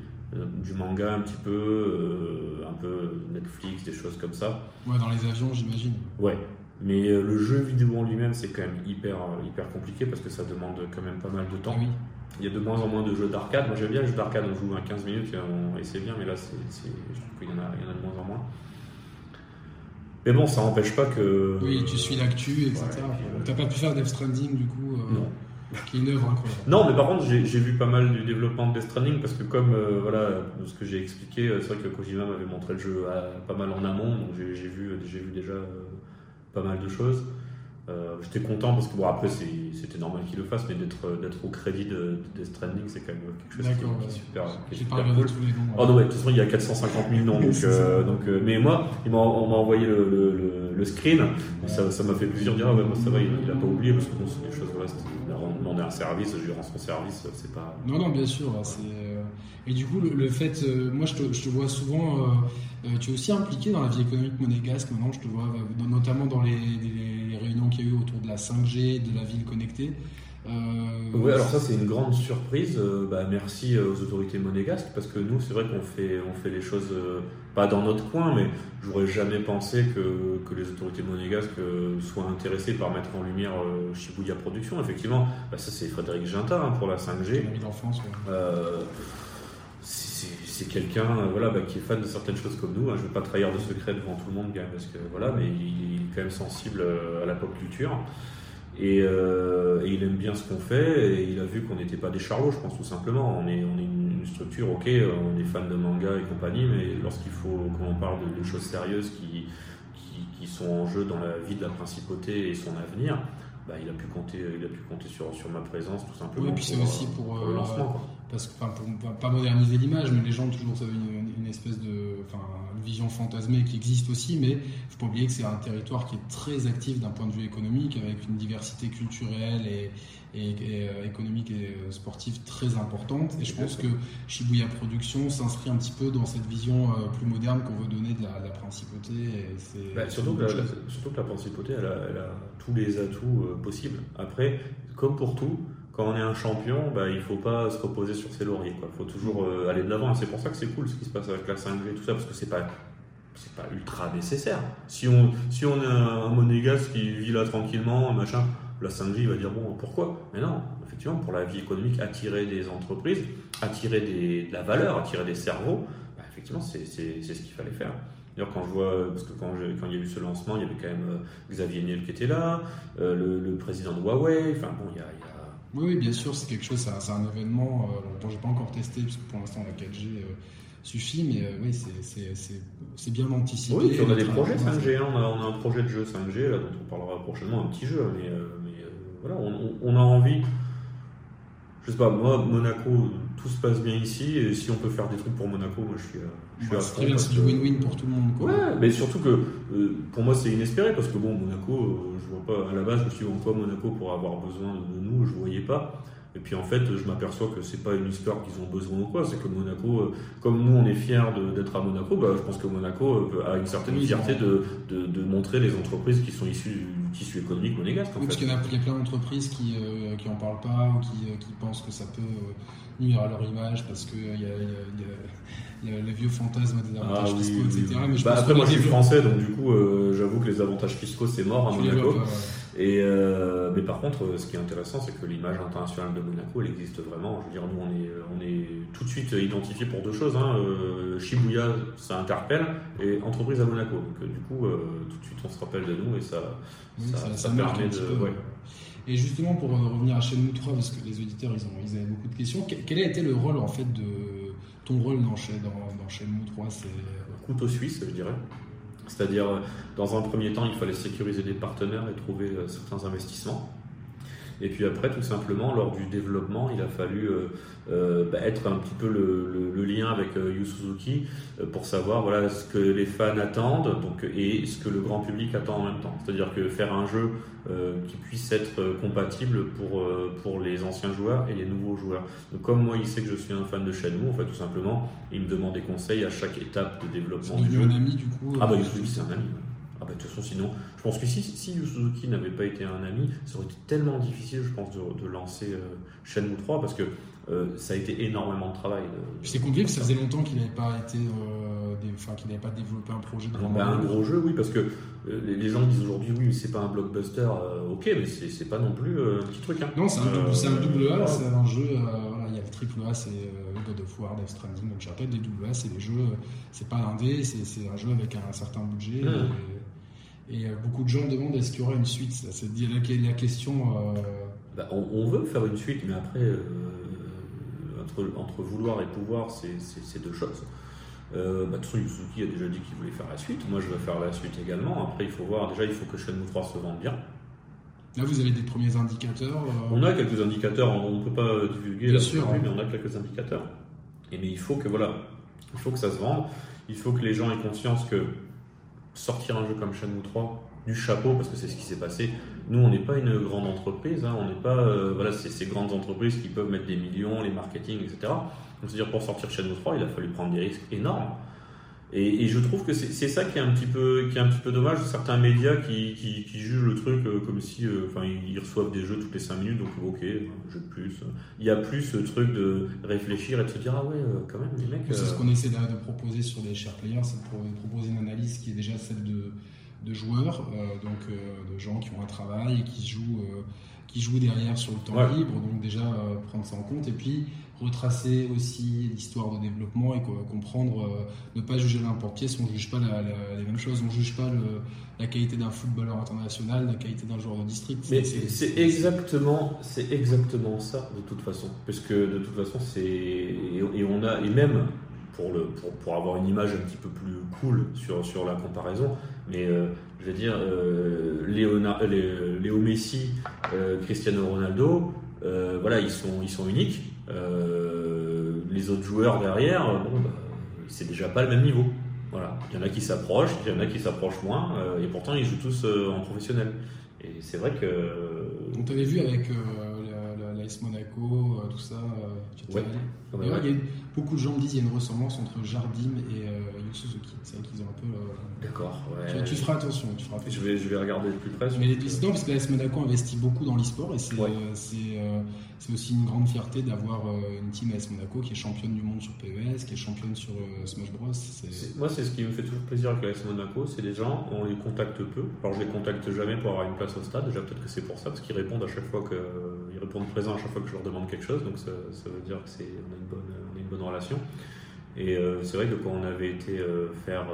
Du manga un petit peu, un peu Netflix, des choses comme ça. Ouais, dans les avions, j'imagine. Ouais. Mais euh, le jeu vidéo en lui-même, c'est quand même hyper, euh, hyper compliqué parce que ça demande quand même pas mal de temps. Oui. Il y a de moins en moins de jeux d'arcade. Moi, j'aime bien les jeux d'arcade, on joue à 15 minutes et, c'est bien, mais là, c'est, c'est- je trouve qu'il y en, a, il y en a de moins en moins. Mais bon, ça n'empêche pas que. Oui, tu suis l'actu, etc. Ouais, T'as pas pu faire Death Stranding du coup euh, Non. Qui est une œuvre incroyable. Non, mais par contre, j'ai vu pas mal du développement de Death Stranding parce que, comme euh, voilà, ce que j'ai expliqué, c'est vrai que Kojima m'avait montré le jeu à, pas mal en amont, donc j'ai vu, vu déjà pas mal de choses. Euh, J'étais content parce que bon après c'était normal qu'il le fasse, mais d'être d'être au crédit de, de Death Stranding c'est quand même quelque chose qui, ouais. qui, est super, est super cool. Tous les noms, Oh non ouais, de toute façon il y a 450 000 noms donc, euh, donc euh, mais moi il m'a on m'a envoyé le, le, le, le screen et ça ça m'a fait plaisir de dire ah ouais moi ça va il, il a pas oublié parce que bon c'est des choses voilà demander un service je lui rends son service c'est pas non non bien sûr c'est euh, et du coup le, le fait moi je te, je te vois souvent euh, tu es aussi impliqué dans la vie économique monégasque maintenant, je te vois notamment dans les, les, les réunions qu'il y a eu autour de la 5G, de la ville connectée. Euh... Oui, alors ça c'est une grande surprise. Euh, bah, merci aux autorités monégasques parce que nous c'est vrai qu'on fait, on fait les choses euh, pas dans notre coin, mais j'aurais jamais pensé que, que, les autorités monégasques euh, soient intéressées par mettre en lumière Shibuya Production. Effectivement, bah, ça c'est Frédéric Ginta hein, pour la 5G. L'ami d'enfance. Ouais c'est quelqu'un voilà, bah, qui est fan de certaines choses comme nous. Hein. Je ne veux pas trahir de secret devant tout le monde, quand même, parce que, voilà, mais il est quand même sensible à la pop culture. Et, euh, et il aime bien ce qu'on fait, et il a vu qu'on n'était pas des charlots, je pense, tout simplement. On est, on est une structure, ok, on est fan de manga et compagnie, mais lorsqu'il faut qu'on parle de, de, choses sérieuses qui, qui, qui, sont en jeu dans la vie de la principauté et son avenir, bah, il a pu compter, il a pu compter sur, sur ma présence tout simplement. Oui, et puis c'est aussi pour, pour, le lancement. Quoi. Parce que, enfin, pour pas moderniser l'image, mais les gens ont toujours une, une espèce de, enfin, une vision fantasmée qui existe aussi, mais il faut pas oublier que c'est un territoire qui est très actif d'un point de vue économique, avec une diversité culturelle et, et, et euh, économique et sportive très importante. Et je pense que Shibuya Production s'inscrit un petit peu dans cette vision euh, plus moderne qu'on veut donner de la, de la principauté. Et bah, surtout, que la, la, surtout, que la, principauté, elle a, elle a tous les atouts euh, possibles. Après, comme pour tout, quand on est un champion, bah, il ne faut pas se reposer sur ses lauriers. Il faut toujours euh, aller de l'avant. C'est pour ça que c'est cool ce qui se passe avec la 5G et tout ça, parce que c'est pas pas ultra nécessaire. Si on, si on est un monégasque qui vit là tranquillement, machin, la 5G va dire bon, pourquoi? Mais non, effectivement, pour la vie économique, attirer des entreprises, attirer des, de la valeur, attirer des cerveaux, bah, effectivement, c'est ce qu'il fallait faire. D'ailleurs, quand je vois, parce que quand, quand, il y a eu ce lancement, il y avait quand même euh, Xavier Niel qui était là, euh, le, président de Huawei, enfin bon, a, il y a oui, oui, bien sûr, c'est quelque chose, c'est un, événement euh, dont j'ai pas encore testé, parce que pour l'instant la 4G euh, suffit, mais euh, oui, c'est bien anticipé. Oui, puis on a des projets 5G, hein, on, a, on, a, un projet de jeu 5G, là, dont on parlera prochainement, un petit jeu, mais, mais voilà, on, on, a envie. Je sais pas, moi, Monaco, tout se passe bien ici, et si on peut faire des trucs pour Monaco, moi je suis, je suis ouais, C'est très bien, c'est du win-win pour tout le monde. Quoi. Ouais, mais surtout que euh, pour moi c'est inespéré, parce que bon, Monaco, euh, je vois pas, à la base, je me suis dit, en quoi Monaco pour avoir besoin de nous, je voyais pas. Et puis en fait, je m'aperçois que c'est pas une histoire qu'ils ont besoin ou quoi, c'est que Monaco, euh, comme nous on est fiers d'être à Monaco, bah, je pense que Monaco euh, a une certaine fierté de, de, de, montrer les entreprises qui sont issues du tissu économique monégasque. En oui, fait. parce qu'il y, y, a plein d'entreprises qui, euh, qui en parlent pas ou qui, qui pensent que ça peut nuire à leur image parce qu'il y a, y, a, y, a, le vieux fantasme des avantages ah, fiscaux, oui, etc. Oui. Mais je bah, après, moi je suis français, donc du coup, euh, j'avoue que les avantages fiscaux c'est mort à Monaco. Et euh, mais par contre, ce qui est intéressant, c'est que l'image internationale de Monaco, elle existe vraiment. Je veux dire, nous, on est, on est tout de suite identifié pour deux choses. Hein. Euh, Shibuya, ça interpelle, et entreprise à Monaco. Donc, euh, du coup, tout de suite, on se rappelle de nous et ça, oui, ça, ça, ça, ça permet de. Ouais. Et justement, pour revenir à Shenmue 3, parce que les auditeurs, ils, ont, ils avaient beaucoup de questions, quel a été le rôle, en fait, de ton rôle dans, dans, dans Shenmue 3 C'est couteau suisse, je dirais. C'est-à-dire, dans un premier temps, il fallait sécuriser des partenaires et trouver euh, certains investissements. Et puis après, tout simplement, lors du développement, il a fallu euh, euh, bah, être un petit peu le, le, le lien avec euh, Yu Suzuki pour savoir voilà, ce que les fans attendent donc, et ce que le grand public attend en même temps. C'est-à-dire que faire un jeu euh, qui puisse être compatible pour, pour les anciens joueurs et les nouveaux joueurs. Donc, comme moi, il sait que je suis un fan de Shenmue, en fait, tout simplement, il me demande des conseils à chaque étape de développement. C'est ami, du coup Ah bah, Yu Suzuki, c'est un ami. Ah bah, de toute façon, sinon, je pense que si, si Yu Suzuki n'avait pas été un ami, ça aurait été tellement difficile, je pense, de, de lancer euh, Shenmue 3 parce que euh, ça a été énormément de travail. De, c'est compliqué, ça faisait longtemps qu'il n'avait pas été, euh, des, enfin, qu'il n'avait pas développé un projet de bah, un gros jeu, oui, parce que euh, les gens disent aujourd'hui, oui, mais c'est pas un blockbuster, euh, ok, mais c'est pas non plus euh, un petit truc. Hein. Non, c'est un, double, un double A, c'est un jeu, voilà, il y a le triple A, c'est God of War, Death Stranding, Uncharted, des double A, c'est des jeux, c'est pas un dé, c'est un jeu avec un certain budget. Mmh. Et, Et beaucoup de gens demandent est-ce qu'il y aura une suite? C'est la, la question. Bah, on, veut faire une suite, mais après, entre, entre, vouloir et pouvoir, c'est deux choses. Euh, bah, Suzuki a déjà dit qu'il voulait faire la suite. Moi, je veux faire la suite également. Après, il faut voir. Déjà, il faut que Shenmue 3 se vende bien. Là, vous avez des premiers indicateurs euh, On a quelques indicateurs. On ne peut pas divulguer bien sûr, mais on a quelques indicateurs. Et mais il faut que voilà, il faut que ça se vende. Il faut que les gens aient conscience que sortir un jeu comme Shenmue 3 du chapeau, parce que c'est ce qui s'est passé. Nous, on n'est pas une grande entreprise. Hein. on n'est pas euh, voilà, c'est ces grandes entreprises qui peuvent mettre des millions, les marketing, etc c'est-à-dire pour sortir Shenmue 3, il a fallu prendre des risques énormes. Et, je trouve que c'est ça qui est un petit peu qui est un petit peu dommage. Certains médias qui, qui, jugent le truc euh, comme si, euh, enfin, ils reçoivent des jeux toutes les 5 minutes, donc ok, jeu de plus. Il y a plus ce truc de réfléchir et de se dire ah ouais, euh, quand même les mecs. C'est ce qu'on essaie de, proposer sur les chers players, c'est de proposer une analyse qui est déjà celle de, de joueurs, donc de gens qui ont un travail et qui jouent qui jouent derrière sur le temps libre, donc déjà prendre ça en compte et puis retracer aussi l'histoire de développement et comprendre, euh, ne pas juger n'importe pièce, on ne juge pas les mêmes choses, on ne juge pas la qualité d'un footballeur international, la qualité d'un joueur de district? Mais c'est exactement, c'est exactement ça de toute façon, puisque de toute façon c'est et on a et même pour, le, pour, avoir une image un petit peu plus cool sur, sur la comparaison. Mais euh, je veux dire, euh, Léo Messi, Cristiano Ronaldo, voilà, ils sont, ils sont uniques. Euh, les autres joueurs derrière, bon, bah, c'est déjà pas le même niveau. Voilà. Il y en a qui s'approchent, il y en a qui s'approchent moins, euh, et pourtant ils jouent tous euh, en professionnel. Et c'est vrai que. On t'avait vu avec l'AS Monaco, tout ça. ouais. il y a beaucoup de gens me disent qu'il y a une ressemblance entre Jardim et Yu Suzuki. C'est vrai qu'ils ont un peu. D'accord. Ouais. Tu, feras attention. Tu feras Je, vais, je vais regarder plus près. Mais les, non, parce que l'AS Monaco investit beaucoup dans l'e-sport et c'est c'est aussi une grande fierté d'avoir euh, une team AS Monaco qui est championne du monde sur PES, qui est championne sur euh, Smash Bros. Moi, c'est ce qui me fait toujours plaisir avec l'AS Monaco, c'est les gens, on les contacte peu. Alors, je les contacte jamais pour avoir une place au stade. Déjà, peut-être que c'est pour ça, parce qu'ils répondent à chaque fois que ils répondent à chaque fois que je leur demande quelque chose. Donc, ça, veut dire que c'est a une bonne, relation. Et euh, c'est vrai que quand on avait été faire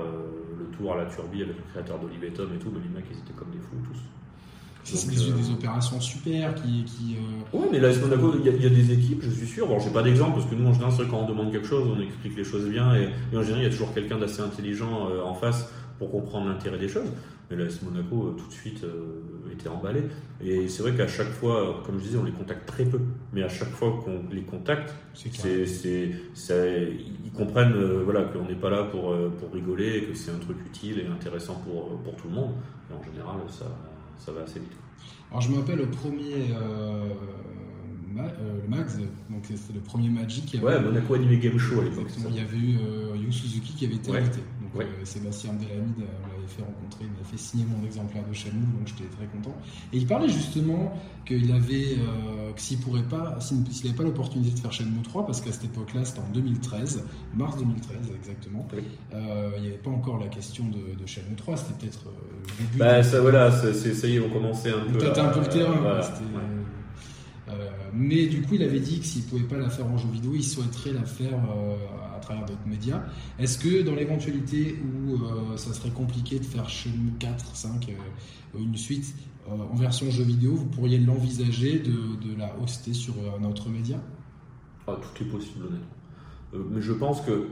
le tour à la Turbie avec le créateur d'Olive et Tom et tout, les mecs ils étaient comme des fous tous. C'est des, des, opérations super qui. qui euh... Ouais, mais là, Monaco, il y, a des équipes, je suis sûr. Bon, j'ai pas d'exemple parce que nous, en général, c'est quand on demande quelque chose, on explique les choses bien et, en général, il y a toujours quelqu'un d'assez intelligent euh, en face pour comprendre l'intérêt des choses. Mais là, Monaco, euh, tout de suite, euh, était emballé. Et c'est vrai qu'à chaque fois, comme je disais, on les contacte très peu. Mais à chaque fois qu'on les contacte, c'est, c'est, ils comprennent voilà, qu'on n'est pas là pour, pour rigoler, que c'est un truc utile et intéressant pour, pour tout le monde. Et en général, ça ça va assez vite. Alors je me rappelle le premier euh, euh, le Max, donc c'était le premier Magic. Ouais, Monaco Anime Game Show à l'époque. Il y avait eu euh, Yu Suzuki qui avait été invité. Donc euh, Sébastien Abdelhamid m'avait fait rencontrer, il m'avait fait signer mon exemplaire de Shenmue, donc j'étais très content. Et il parlait justement qu'il avait, que s'il pourrait pas, s'il n'avait pas l'opportunité de faire Shenmue 3, parce qu'à cette époque-là, c'était en 2013, mars 2013 exactement, il n'y avait pas encore la question de, de Shenmue 3, c'était peut-être le début. Bah, ça, voilà, ça y est, on commençait un peu. Peut-être un peu le terrain. Mais du coup, il avait dit que s'il ne pouvait pas la faire en jeu vidéo, il souhaiterait la faire euh, à travers d'autres médias. Est-ce que dans l'éventualité où euh, ça serait compliqué de faire Shenmue 4, 5, une suite euh, en version jeu vidéo, vous pourriez l'envisager de, la hoster sur un autre média? Tout est possible, honnêtement. mais je pense que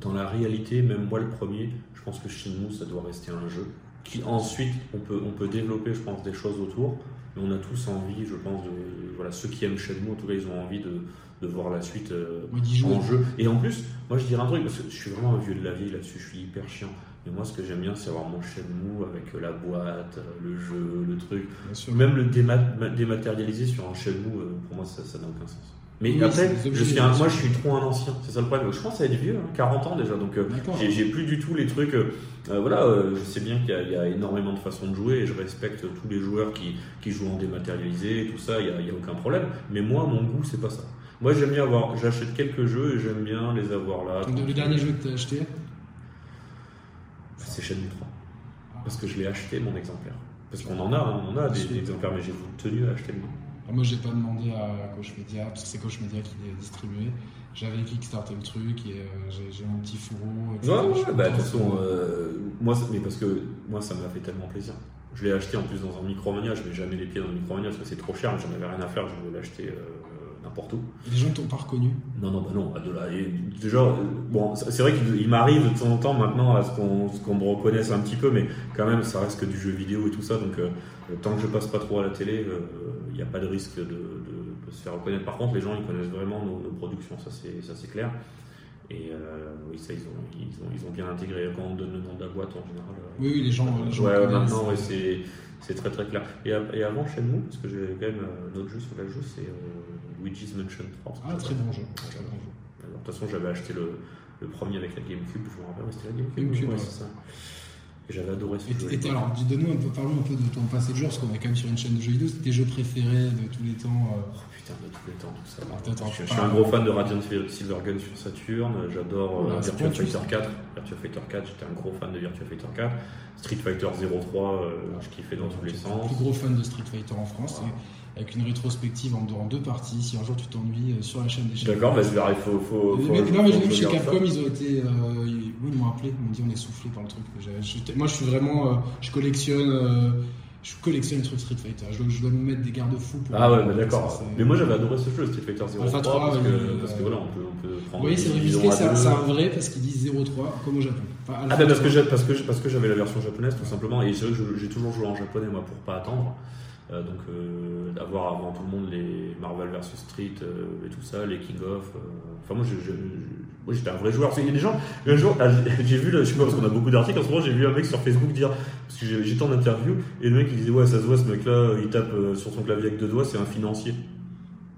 dans la réalité, même moi le premier, je pense que Shenmue, ça doit rester un jeu. Qui ensuite, on peut, on peut développer, je pense, des choses autour on a tous envie, je pense, de, voilà, ceux qui aiment Shenmue, en tout cas, ils ont envie de, de voir la suite euh, en jeu. Et en plus, moi je dirais un truc, parce que je suis vraiment un vieux de la vie là-dessus, je suis hyper chiant. Mais moi, ce que j'aime bien, c'est avoir mon Shenmue avec la boîte, le jeu, le truc. Même le dématérialiser sur un Shenmue, euh, pour moi, ça n'a aucun sens. Mais après, je suis moi je suis trop un ancien, c'est ça le problème. Je pense à être vieux, 40 hein, ans déjà, donc euh, j'ai plus du tout les trucs. Euh, euh, voilà, je sais bien qu'il y, a énormément de façons de jouer et je respecte tous les joueurs qui, qui jouent en dématérialisé, tout ça, il n'y a, aucun problème. Mais moi, mon goût, c'est pas ça. Moi, j'aime bien avoir, j'achète quelques jeux et j'aime bien les avoir là. Le dernier jeu que tu as acheté? C'est Shenmue 3. Parce que je l'ai acheté, mon exemplaire. Parce qu'on en a, on en a des, exemplaires, mais j'ai tenu à acheter le mien. Moi, j'ai pas demandé à Coach Media, parce que c'est Coach Media qui l'a distribué. J'avais kickstarté le truc et euh, j'ai, mon petit fourreau. Ouais, ouais, bah, de toute façon, euh, moi, mais parce que moi, ça m'a fait tellement plaisir. Je l'ai acheté en plus dans un Micromania. Je mets jamais les pieds dans le Micromania parce que c'est trop cher. mais J'en avais rien à faire. Je voulais l'acheter euh, n'importe où. Et les gens t'ont pas reconnu. Non, non, bah non. de là, et déjà, bon, c'est vrai qu'il il m'arrive de temps en temps maintenant à ce qu'on me reconnaisse un petit peu, mais quand même, ça reste que du jeu vidéo et tout ça. Donc, euh, tant que je passe pas trop à la télé, euh, il n'y a pas de risque de, de- de se faire reconnaître. Par contre, les gens, ils connaissent vraiment nos, nos productions. Ça, c'est clair. Et euh, oui, ça, ils ont, ils, ont, ils ont bien intégré. Quand on donne le nom de la boîte, en général. euh, Oui, oui, les gens. Les gens ouais, maintenant, ouais, c'est c'est très très clair. Et, avant Shenmue, parce que j'ai quand même euh, un autre jeu sur la jeu, c'est euh, Luigi's Mansion 3. Ah, très bon jeu. Très bon jeu. Alors, de toute façon, j'avais acheté le, le premier avec la GameCube, je me rappelle, c'était la GameCube. GameCube, ouais, ouais. c'est ça. Et j'avais adoré ce Et jeu. et alors, dis- donne-nous un peu, parlons un peu de ton passé de joueur, parce qu'on est quand même sur une chaîne de jeux vidéo. C'est tes jeux préférés de tous les temps. euh, Oh putain, de tous les temps, tout ça. Attends, je, suis un gros fan de Radiant Silvergun sur Saturn, j'adore euh, Oula, c'est Virtua Fighter ça. 4. Virtua Fighter 4, j'étais un gros fan de Virtua Fighter 4. Street Fighter 03, euh, je kiffais dans tous les sens. le plus gros fan de Street Fighter en France, et avec une rétrospective en, en deux parties. Si un jour tu t'ennuies euh, sur la chaîne des chaînes. D'accord, bah, je verrai, il faut, faut, faut, Mais- non, mais j'ai vu que que je chez. Capcom, ils ont été. euh, ils, oui, ils m'ont appelé, ils m'ont dit on est soufflé par le truc. J'avais- j'étais- moi, je suis vraiment. euh, je collectionne. Je collectionne les trucs Street Fighter. Je dois, je dois me mettre des garde-fous pour. Ah ouais, bah d'accord. Mais moi j'avais adoré ce jeu, Street Fighter 03, Alpha parce, 3, que, oui, parce que voilà, on peut, on peut prendre Oui, c'est à c'est un vrai parce qu'ils disent 0,3 comme au Japon. Enfin, Ah ben parce que parce que parce que j'avais la version japonaise tout simplement et c'est vrai que j'ai toujours joué en japonais moi pour pas attendre Euh, donc euh, d'avoir avant tout le monde les Marvel vs Street euh, et tout ça les King of euh, enfin moi je- je- j'étais un vrai joueur. Il y a des gens un jour ah, j'ai- vu je sais pas parce qu'on a beaucoup d'articles en ce moment j'ai vu un mec sur Facebook dire parce que j'étais en interview et le mec il disait ouais ça se voit ce mec là il tape sur son clavier avec deux doigts c'est un financier.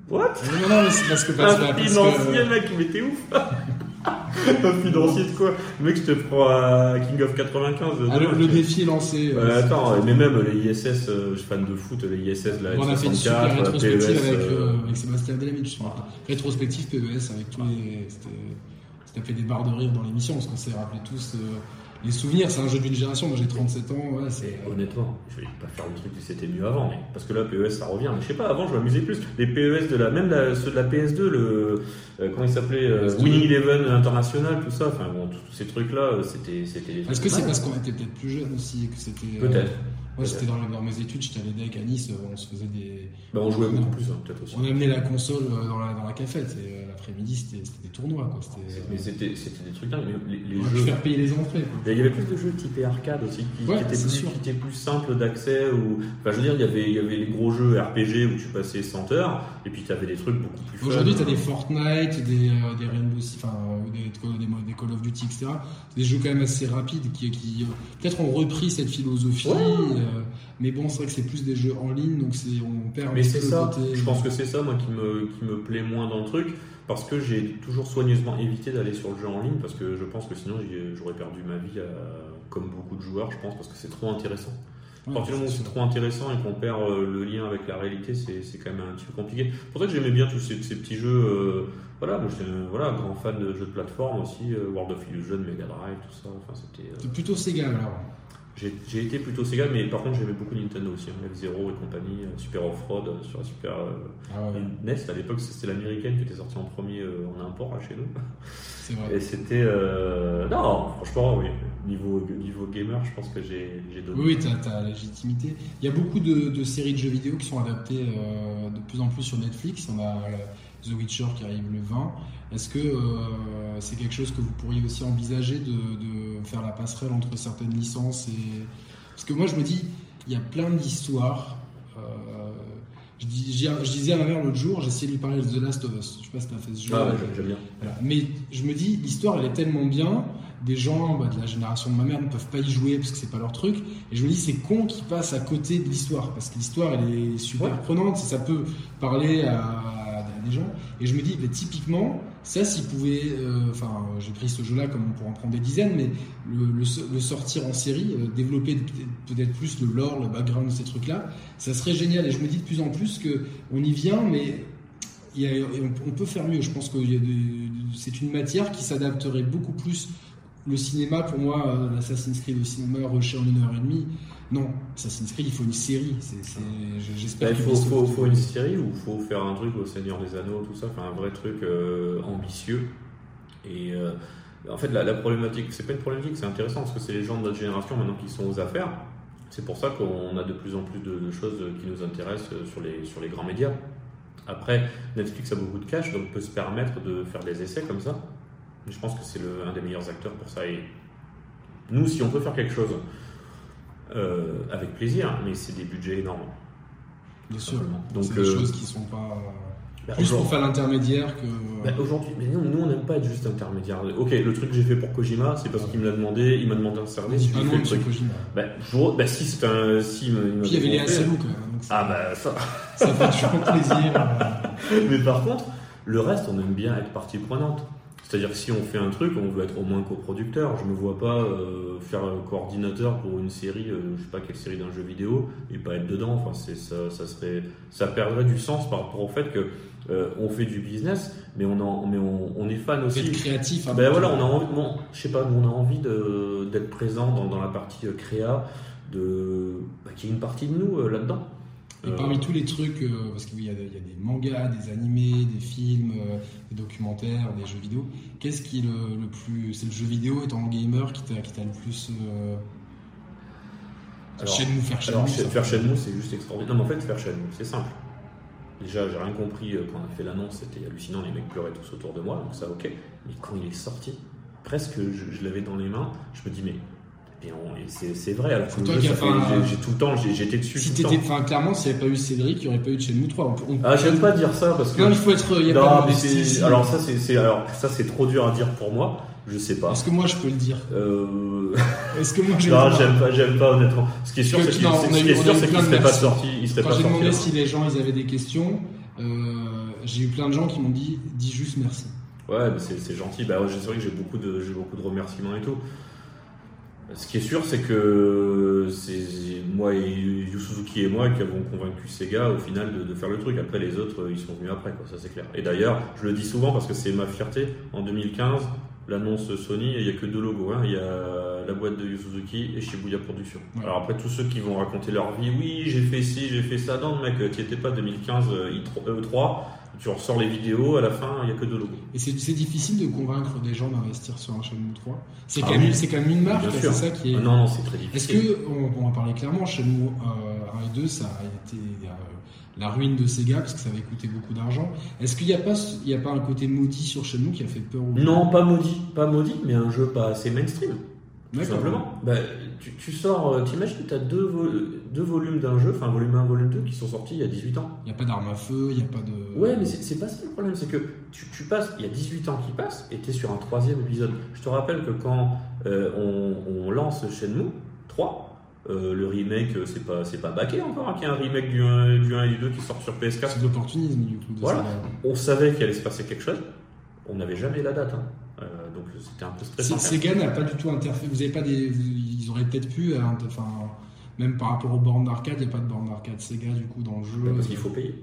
What? Non, non, mais c'est parce que. parce que- un parce que- financier mec mais t'es ouf financier de quoi le mec je te prends à King of 95 Ah, le, demain, le défi est lancé. euh, attends, mais même les ISS, euh, je suis fan de foot, les ISS, la on a fait une super F64, rétrospective PES, avec, euh, euh, avec Sébastien Delamich. Rétrospective PES avec tous les. C'était c'était fait des barres de rire dans l'émission parce qu'on s'est rappelé tous euh, les souvenirs. C'est un jeu d'une génération. Moi j'ai 37 ans. Ouais, c'est. Et honnêtement, je vais pas faire le truc que c'était mieux avant, mais parce que là, PES, ça revient. Mais je sais pas, avant, je m'amusais plus. Les PES de la, même la- ceux de la PS2, le, euh, comment il s'appelait, euh, PS2. Winning Eleven International, tout ça, enfin bon, tous ces trucs-là, euh, c'était, Est-ce que c'est parce qu'on était peut-être plus jeunes aussi et que c'était. euh, Peut-être. Moi j'étais dans, dans mes études, j'étais à l'EDEC à Nice, euh, on se faisait des. Bah, on jouait beaucoup plus, hein, peut-être aussi. On amenait la console euh, dans la, dans la cafette et euh, l'après-midi c'était c'était des tournois quoi. C'était, Mais c'était, c'était des trucs dingues, mais les, les jeux. faire payer les entrées quoi. Il y avait plus de jeux typés arcade aussi, qui, Ouais, qui étaient, plus, sûr. qui étaient plus simples d'accès. Ou... Enfin, je veux dire, il y, avait, il y avait les gros jeux RPG où tu passais 100 heures, et puis tu avais des trucs beaucoup plus fun. Aujourd'hui, tu as des Fortnite, des, euh, des Rainbow Six, enfin, euh, des, des, des Call of Duty, etc. C'est des jeux quand même assez rapides qui, qui euh, peut-être ont repris cette philosophie. Ouais. Euh, mais bon, c'est vrai que c'est plus des jeux en ligne, donc c'est, on perd un Mais c'est ça, côté- je pense que c'est ça, moi, qui me, qui me plaît moins dans le truc, parce que j'ai toujours soigneusement évité d'aller sur le jeu en ligne, parce que je pense que sinon j'aurais perdu ma vie, euh, comme beaucoup de joueurs, je pense, parce que c'est trop intéressant. À partir du moment où c'est trop intéressant et qu'on perd euh, le lien avec la réalité, c'est quand même un petit peu compliqué. C'est pour ça que j'aimais bien tous ces, ces petits jeux. euh, voilà, moi j'étais voilà, grand fan de jeux de plateforme aussi, euh, World of Illusion, Mega Drive, tout ça. Enfin, c'était. euh, plutôt Sega alors. J'ai été plutôt Sega, mais par contre j'aimais beaucoup Nintendo aussi, hein, F-Zero et compagnie, euh, Super Off-Road euh, sur la Super. euh, Ah ouais, NES à l'époque, c'était l'américaine qui était sortie en premier euh, en import là, chez nous. c'est vrai. Et c'était. euh, Non, franchement, oui. Niveau, niveau gamer, je pense que j'ai donné. Oui, oui, tu as, la légitimité. Il y a beaucoup de, de séries de jeux vidéo qui sont adaptées de plus en plus sur Netflix. On a The Witcher qui arrive le 20. Est-ce que euh, c'est quelque chose que vous pourriez aussi envisager de, de faire la passerelle entre certaines licences et... Parce que moi, je me dis, il y a plein d'histoires. euh, je, dis- j'y- je disais à ma mère l'autre jour, j'ai essayé de lui parler de The Last of Us. Je sais pas si tu as fait ce jeu. Ah ouais, j'aime- bien. Voilà. Mais je me dis, l'histoire, elle est tellement bien. Des gens bah, de la génération de ma mère ne peuvent pas y jouer parce que c'est pas leur truc. Et je me dis, c'est con qu'ils passent à côté de l'histoire parce que l'histoire, elle est super Ouais. prenante. Ça peut parler à gens. Et je me dis, mais typiquement, ça, s'ils pouvaient. euh, Enfin, j'ai pris ce jeu-là comme on pourrait en prendre des dizaines, mais le, le so- le sortir en série, euh, développer peut-être- plus le lore, le background ces trucs-là, ça serait génial. Et je me dis de plus en plus que on y vient, mais y a- on, on peut faire mieux. Je pense que c'est une matière qui s'adapterait beaucoup plus le cinéma, pour moi, euh, l'Assassin's Creed au cinéma, rushé en une heure et demie. Non, Assassin's Creed, il faut une série. Je- J'espère Bah, il que faut, Ubisoft- faut, faut une série ou faut faire un truc au Seigneur des Anneaux, tout ça, enfin un vrai truc euh, ambitieux. Et euh, en fait, la, la problématique, c'est pas une problématique, c'est intéressant parce que c'est les gens de notre génération maintenant qui sont aux affaires. C'est pour ça qu'on a de plus en plus de, de choses qui nous intéressent sur les, sur les grands médias. Après, Netflix a beaucoup de cash, donc peut se permettre de faire des essais comme ça. Je pense que c'est le- un des meilleurs acteurs pour ça. Et nous, si on peut faire quelque chose euh, avec plaisir, mais c'est des budgets énormes. Bien sûr. Donc, c'est des euh, choses qui sont pas. bah, Plus pour faire l'intermédiaire que. bah, aujourd'hui, mais nous, nous, on n'aime pas être juste intermédiaire. Ok, le truc que j'ai fait pour Kojima, c'est parce qu'il me l'a demandé, il m'a demandé un service, ai non, truc. Kojima. Bah, je- bah, si c'est un, si il Puis il y avait les Asalou quand même. Ah bah ça. ça fait toujours plaisir. euh. Mais par contre, le reste, on aime bien être partie prenante. C'est-à-dire que si on fait un truc, on veut être au moins coproducteur. Je me vois pas euh, faire un coordinateur pour une série, euh, je sais pas quelle série d'un jeu vidéo, et pas être dedans. Enfin, c'est ça, ça serait, ça perdrait du sens par rapport au fait que euh, on fait du business, mais on en, mais on, on est fan aussi. être créatif. Ben avant voilà, on a envie, bon, je sais pas, on a envie de- d'être présent dans, dans la partie euh, créa, de, bah, qu'il y ait une partie de nous là-dedans. Et parmi tous les trucs, euh, parce qu'il y, des- il y a des mangas, des animés, des films, euh, des documentaires, des jeux vidéo, qu'est-ce qui est le, le plus. C'est le jeu vidéo étant gamer qui t'a le plus. Euh... Alors- Shenmue, faire Shenmue. Alors, faire Shenmue, c'est juste extraordinaire. Non, mais en fait, faire Shenmue, c'est simple. Déjà, j'ai rien compris quand on a fait l'annonce, c'était hallucinant, les mecs pleuraient tous autour de moi, donc ça, ok. Mais quand il est sorti, presque, je, je l'avais dans les mains, je me dis, mais. Et on- et c'est vrai, alors que j'ai- tout le temps, j'étais dessus Si t'étais. Enfin, clairement, s'il n'y avait pas eu Cédric, il n'y aurait pas eu de Shenmue 3. On Ah, j'aime pas dire ça parce que. Non, il faut être. Il y a Non, pas mais alors ça, c'est alors ça, c'est trop dur à dire pour moi. Je sais pas. Est-ce que moi je peux le dire? Euh... Est-ce que moi j'ai non, j'aime pas, j'aime pas honnêtement. Ce qui est sûr, c'est qu'il de serait pas sorti. Il serait Quand j'ai demandé si les gens ils avaient des questions, euh, j'ai eu plein de gens qui m'ont dit dis juste merci. Ouais, c'est gentil. Bah, c'est vrai que j'ai beaucoup de, j'ai beaucoup de remerciements et tout. Ce qui est sûr, c'est que c'est moi et Yu Suzuki et moi qui avons convaincu Sega au final de, de faire le truc. Après, les autres, ils sont venus après, quoi, ça c'est clair. Et d'ailleurs, je le dis souvent parce que c'est ma fierté. En 2015, l'annonce Sony, il n'y a que deux logos. hein. Il y a la boîte de Yu Suzuki et Shibuya Productions. Ouais. Alors après, tous ceux qui vont raconter leur vie, oui, j'ai fait ci, j'ai fait ça. Non, mec, tu étais pas 2015 euh, E3. Tu ressors les vidéos, à la fin, il n'y a que deux logos. Et c'est difficile de convaincre des gens d'investir sur un Shenmue 3. C'est Ah quand, même- oui. c'est quand même une marque, c'est ça qui est. Ah non, non, c'est très Est-ce difficile. que, on, on va parler clairement, Shenmue euh, 1 et 2, ça a été euh, la ruine de Sega parce que ça avait coûté beaucoup d'argent. Est-ce qu'il n'y a, pas il y a pas un côté maudit sur Shenmue qui a fait peur aux Non, pas maudit, pas maudit, mais un jeu pas assez mainstream. Tout simplement. Bah, tu, tu sors, euh, t'imagines, tu as deux, vo- deux volumes d'un jeu, enfin volume 1, volume 2, qui sont sortis il y a 18 ans. Il n'y a pas d'arme à feu, il n'y a pas de. Ouais, mais c'est pas ça le problème, c'est que tu, tu passes, il y a 18 ans qui passent, et tu es sur un troisième épisode. Je te rappelle que quand euh, on, on lance Shenmue 3, euh, le remake, euh, c'est pas, c'est pas baqué encore, hein, qu'il y a un remake du 1, du 1 et du 2 qui sort sur PS4. C'est de l'opportunisme du coup. De Voilà. On savait qu'il allait se passer quelque chose, on n'avait jamais la date, hein. Euh, donc c'était un peu stressant. Sega n'a pas du tout interféré. Vous avez pas des. vous- Peut-être pu. hein, Enfin, même par rapport aux bornes d'arcade, il n'y a pas de borne d'arcade Sega du coup dans le jeu. Parce qu'il faut payer.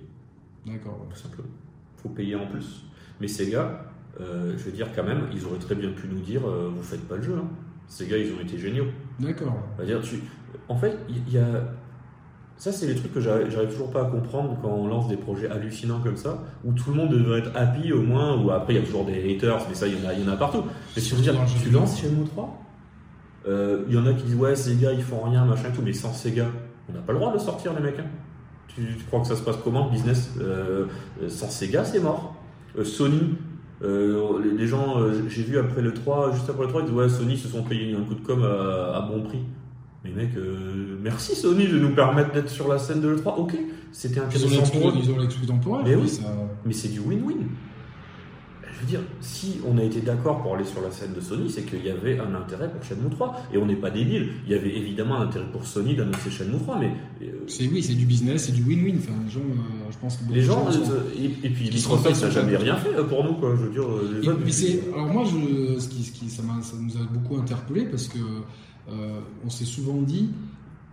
D'accord. tout simplement. faut payer en plus. Mais Sega, euh, je veux dire quand même, ils auraient très bien pu nous dire euh, vous faites pas le jeu. Hein. Sega, ils ont été géniaux. D'accord. On dire, tu... En fait, il y, a. Ça, c'est les trucs que j'arrive toujours pas à comprendre quand on lance des projets hallucinants comme ça, où tout le monde devrait être happy au moins, ou après il y a toujours des haters, mais ça, il y en a, il y en a partout. Mais si le jeu tu lances Shenmue 3, euh, il y en a qui disent ouais, Sega, ils font rien, machin et tout, mais sans Sega, on n'a pas le droit de le sortir, les mecs. hein. Tu, tu crois que ça se passe comment, le business? Euh, euh, Sans Sega, c'est mort. Euh, Sony, euh, les, les gens, euh, j'ai vu après le 3, juste après le 3, ils disent ouais, Sony se sont payés un coup de com à, à bon prix. Mais mec, euh, merci Sony de nous permettre d'être sur la scène de l'E3. Ok, c'était Ils ont pour eux. ils ont l'exclu temporaire. Mais oui. ça- Mais c'est du win-win. Je veux dire, si on a été d'accord pour aller sur la scène de Sony, c'est qu'il y avait un intérêt pour Shenmue 3. Et on n'est pas débile. Il y avait évidemment un intérêt pour Sony d'annoncer Shenmue 3, mais euh, C'est oui, c'est du business, c'est du win-win. Enfin, les gens, euh, je pense que les gens. sont- euh, et, et puis Microsoft n'a jamais rien fait euh, pour nous, quoi. Je veux dire, les Et- autres, mais alors moi, je, ce qui, ce qui, ça, m'a- ça nous a beaucoup interpellé parce que euh, on s'est souvent dit,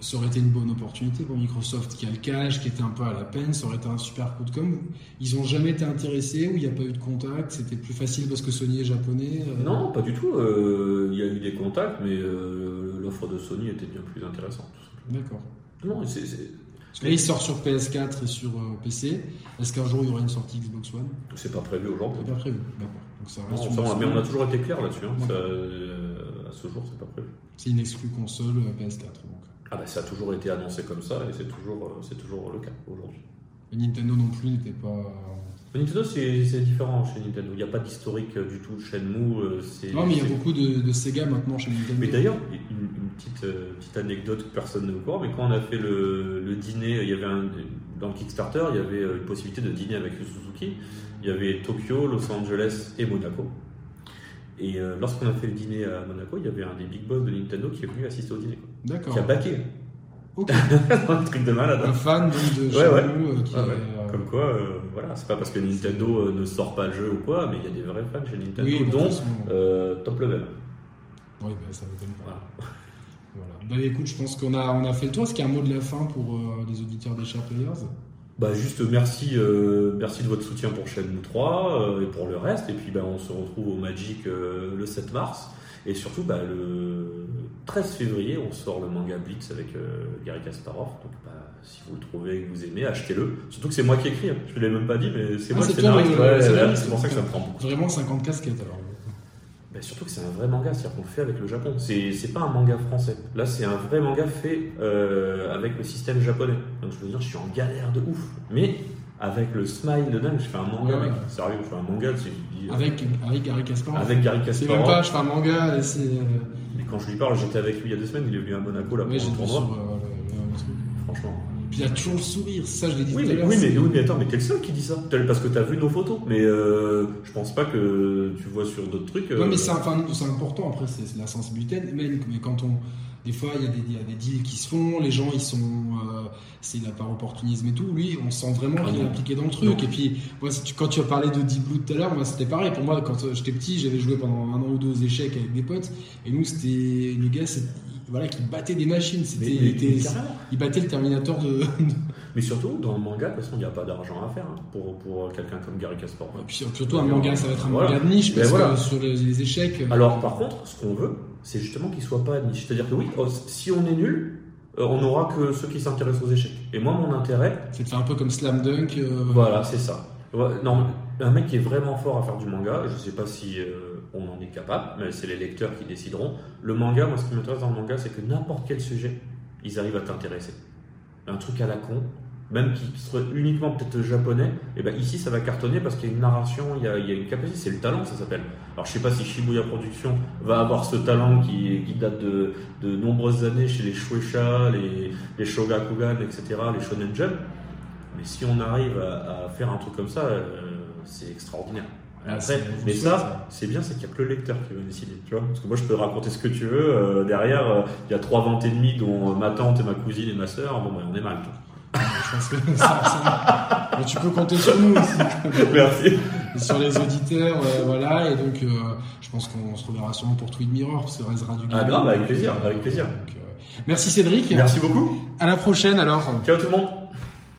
ça aurait été une bonne opportunité pour Microsoft qui a le cash, qui était un peu à la peine, ça aurait été un super coup de com. Ils ont jamais été intéressés ou il n'y a pas eu de contact, c'était plus facile parce que Sony est japonais euh, Non, pas du tout. Euh, Il y a eu des contacts, mais euh, l'offre de Sony était bien plus intéressante. D'accord. Non, c'est- c'est Parce que là, il sort sur PS4 et sur PC. Est-ce qu'un jour il y aura une sortie Xbox One? C'est pas prévu aujourd'hui. C'est pas prévu. D'accord. Donc ça Non, ça, mais on a toujours été clair là-dessus. hein. À ce jour, c'est pas prévu. C'est une exclue console euh, PS4. Donc. Ah bah ça a toujours été annoncé comme ça et c'est toujours, euh, c'est toujours le cas aujourd'hui. Nintendo non plus n'était pas. Nintendo, c'est c'est différent chez Nintendo. Il n'y a pas d'historique euh, du tout Shenmue. euh, c'est- Non, mais il y a beaucoup de, de Sega maintenant chez Nintendo. Mais d'ailleurs, une, une petite, euh, petite anecdote que personne ne voit, mais quand on a fait le, le dîner, il y avait un, dans le Kickstarter, il y avait une possibilité de dîner avec Suzuki. Il y avait Tokyo, Los Angeles et Monaco. Et euh, lorsqu'on a fait le dîner à Monaco, il y avait un des big boss de Nintendo qui est venu assister au dîner. D'accord. Qui a baqué. Ok. un truc de malade. Un hein. fan donc, de Ouais, ouais. Euh, qui Ouais, ouais. est, euh, Comme quoi, euh, voilà, c'est pas parce que Nintendo ne sort pas le jeu ou quoi, mais il y a des vrais fans chez Nintendo, Oui, dont euh, Top Level. Oui, bah, ça m'étonne pas. Voilà. Voilà. Bah, écoute, je pense qu'on a, on a fait le tour. Est-ce qu'il y a un mot de la fin pour les auditeurs des Sharp Players Bah juste merci, euh, merci de votre soutien pour Shenmue 3 euh, et pour le reste. Et puis bah, on se retrouve au Magic euh, le 7 mars. Et surtout bah, le 13 février, on sort le manga Blitz avec euh, Gary Kasparov. Donc bah, si vous le trouvez et que vous aimez, achetez-le. Surtout que c'est moi qui écris. hein. Je ne l'ai même pas dit, mais c'est Ah, moi toi scénariste. Ouais, c'est pour ça que ça me prend beaucoup. Vraiment 50 casquettes alors. Bah, surtout que c'est un vrai manga, c'est-à-dire qu'on le fait avec le Japon. C'est pas un manga français. Là, c'est un vrai manga fait euh, avec le système japonais. Donc je veux dire, je suis en galère de ouf. Mais avec le smile de dingue, je fais un manga, Ouais. mec. Sérieux, je fais un manga, je dis, euh, Avec, avec Gary Kasparov. avec Gary C'est même Kasparov. pas, je fais un manga, et euh, Mais quand je lui parle, j'étais avec lui il y a deux semaines, il est venu à Monaco là pour j'ai un tournoi. sur euh, Puis il a toujours le sourire, ça je l'ai dit Oui tout à mais, l'heure. oui, mais, c'est- oui, mais attends, mais t'es le seul qui dit ça? Parce que t'as vu nos photos. Mais euh, je pense pas que tu vois sur d'autres trucs. Non, euh, mais c'est enfin, important, après, c'est la sensibilité. Mais, mais quand on. Des fois, il y, a des, il y a des deals qui se font, les gens, ils sont. euh, c'est la par opportunisme et tout. Lui, on sent vraiment Ah qu'il est non. impliqué dans le truc. Non. Et puis, moi, quand tu as parlé de Deep Blue tout à l'heure, moi, c'était pareil. Pour moi, quand euh, j'étais petit, j'avais joué pendant un an ou deux aux échecs avec des potes. Et nous, c'était. Les gars, voilà, qui battaient des machines. C'était. mais- était- ils battaient le Terminator de. Mais surtout, dans le manga, de toute façon, il n'y a pas d'argent à faire hein, pour, pour quelqu'un comme Gary Kasparov. Et puis surtout, un manga, ça va être un Voilà. manga de niche parce voilà. que sur les, les échecs. euh, Alors, par contre, ce qu'on veut, c'est justement qu'il soit pas niche. C'est-à-dire que oui, oh, si on est nul, euh, on n'aura que ceux qui s'intéressent aux échecs. Et moi, mon intérêt, c'est de faire un peu comme Slam Dunk. euh, voilà, c'est ça. Non, un mec qui est vraiment fort à faire du manga, je sais pas si euh, on en est capable, mais c'est les lecteurs qui décideront. Le manga, moi, ce qui m'intéresse dans le manga, c'est que n'importe quel sujet, ils arrivent à t'intéresser. Un truc à la con, même qui, serait uniquement peut-être japonais, et ben ici ça va cartonner parce qu'il y a une narration, il y a, une capacité, c'est le talent ça s'appelle. Alors je sais pas si Shibuya Production va avoir ce talent qui, date de, de nombreuses années chez les Shueisha, les, les Shogakukan, etc., les Shonen Jump, mais si on arrive à, à faire un truc comme ça, euh, c'est extraordinaire. Ah, mais ça, ça. c'est bien, c'est qu'il n'y a que le lecteur qui va décider, tu vois. Parce que moi, je peux raconter ce que tu veux. euh, derrière, euh, il y a trois ventes et demie, dont euh, ma tante et ma cousine et ma sœur. Bon, ben, on est mal. Je pense que ça, ça- Mais tu peux compter sur nous aussi. Merci. Et sur les auditeurs, euh, voilà. Et donc, je pense qu'on se reverra sûrement pour Tweet Mirror, parce que restera du Ah, grave, avec plaisir, avec plaisir. Donc, merci Cédric. Merci beaucoup. À la prochaine alors. Ciao tout le monde.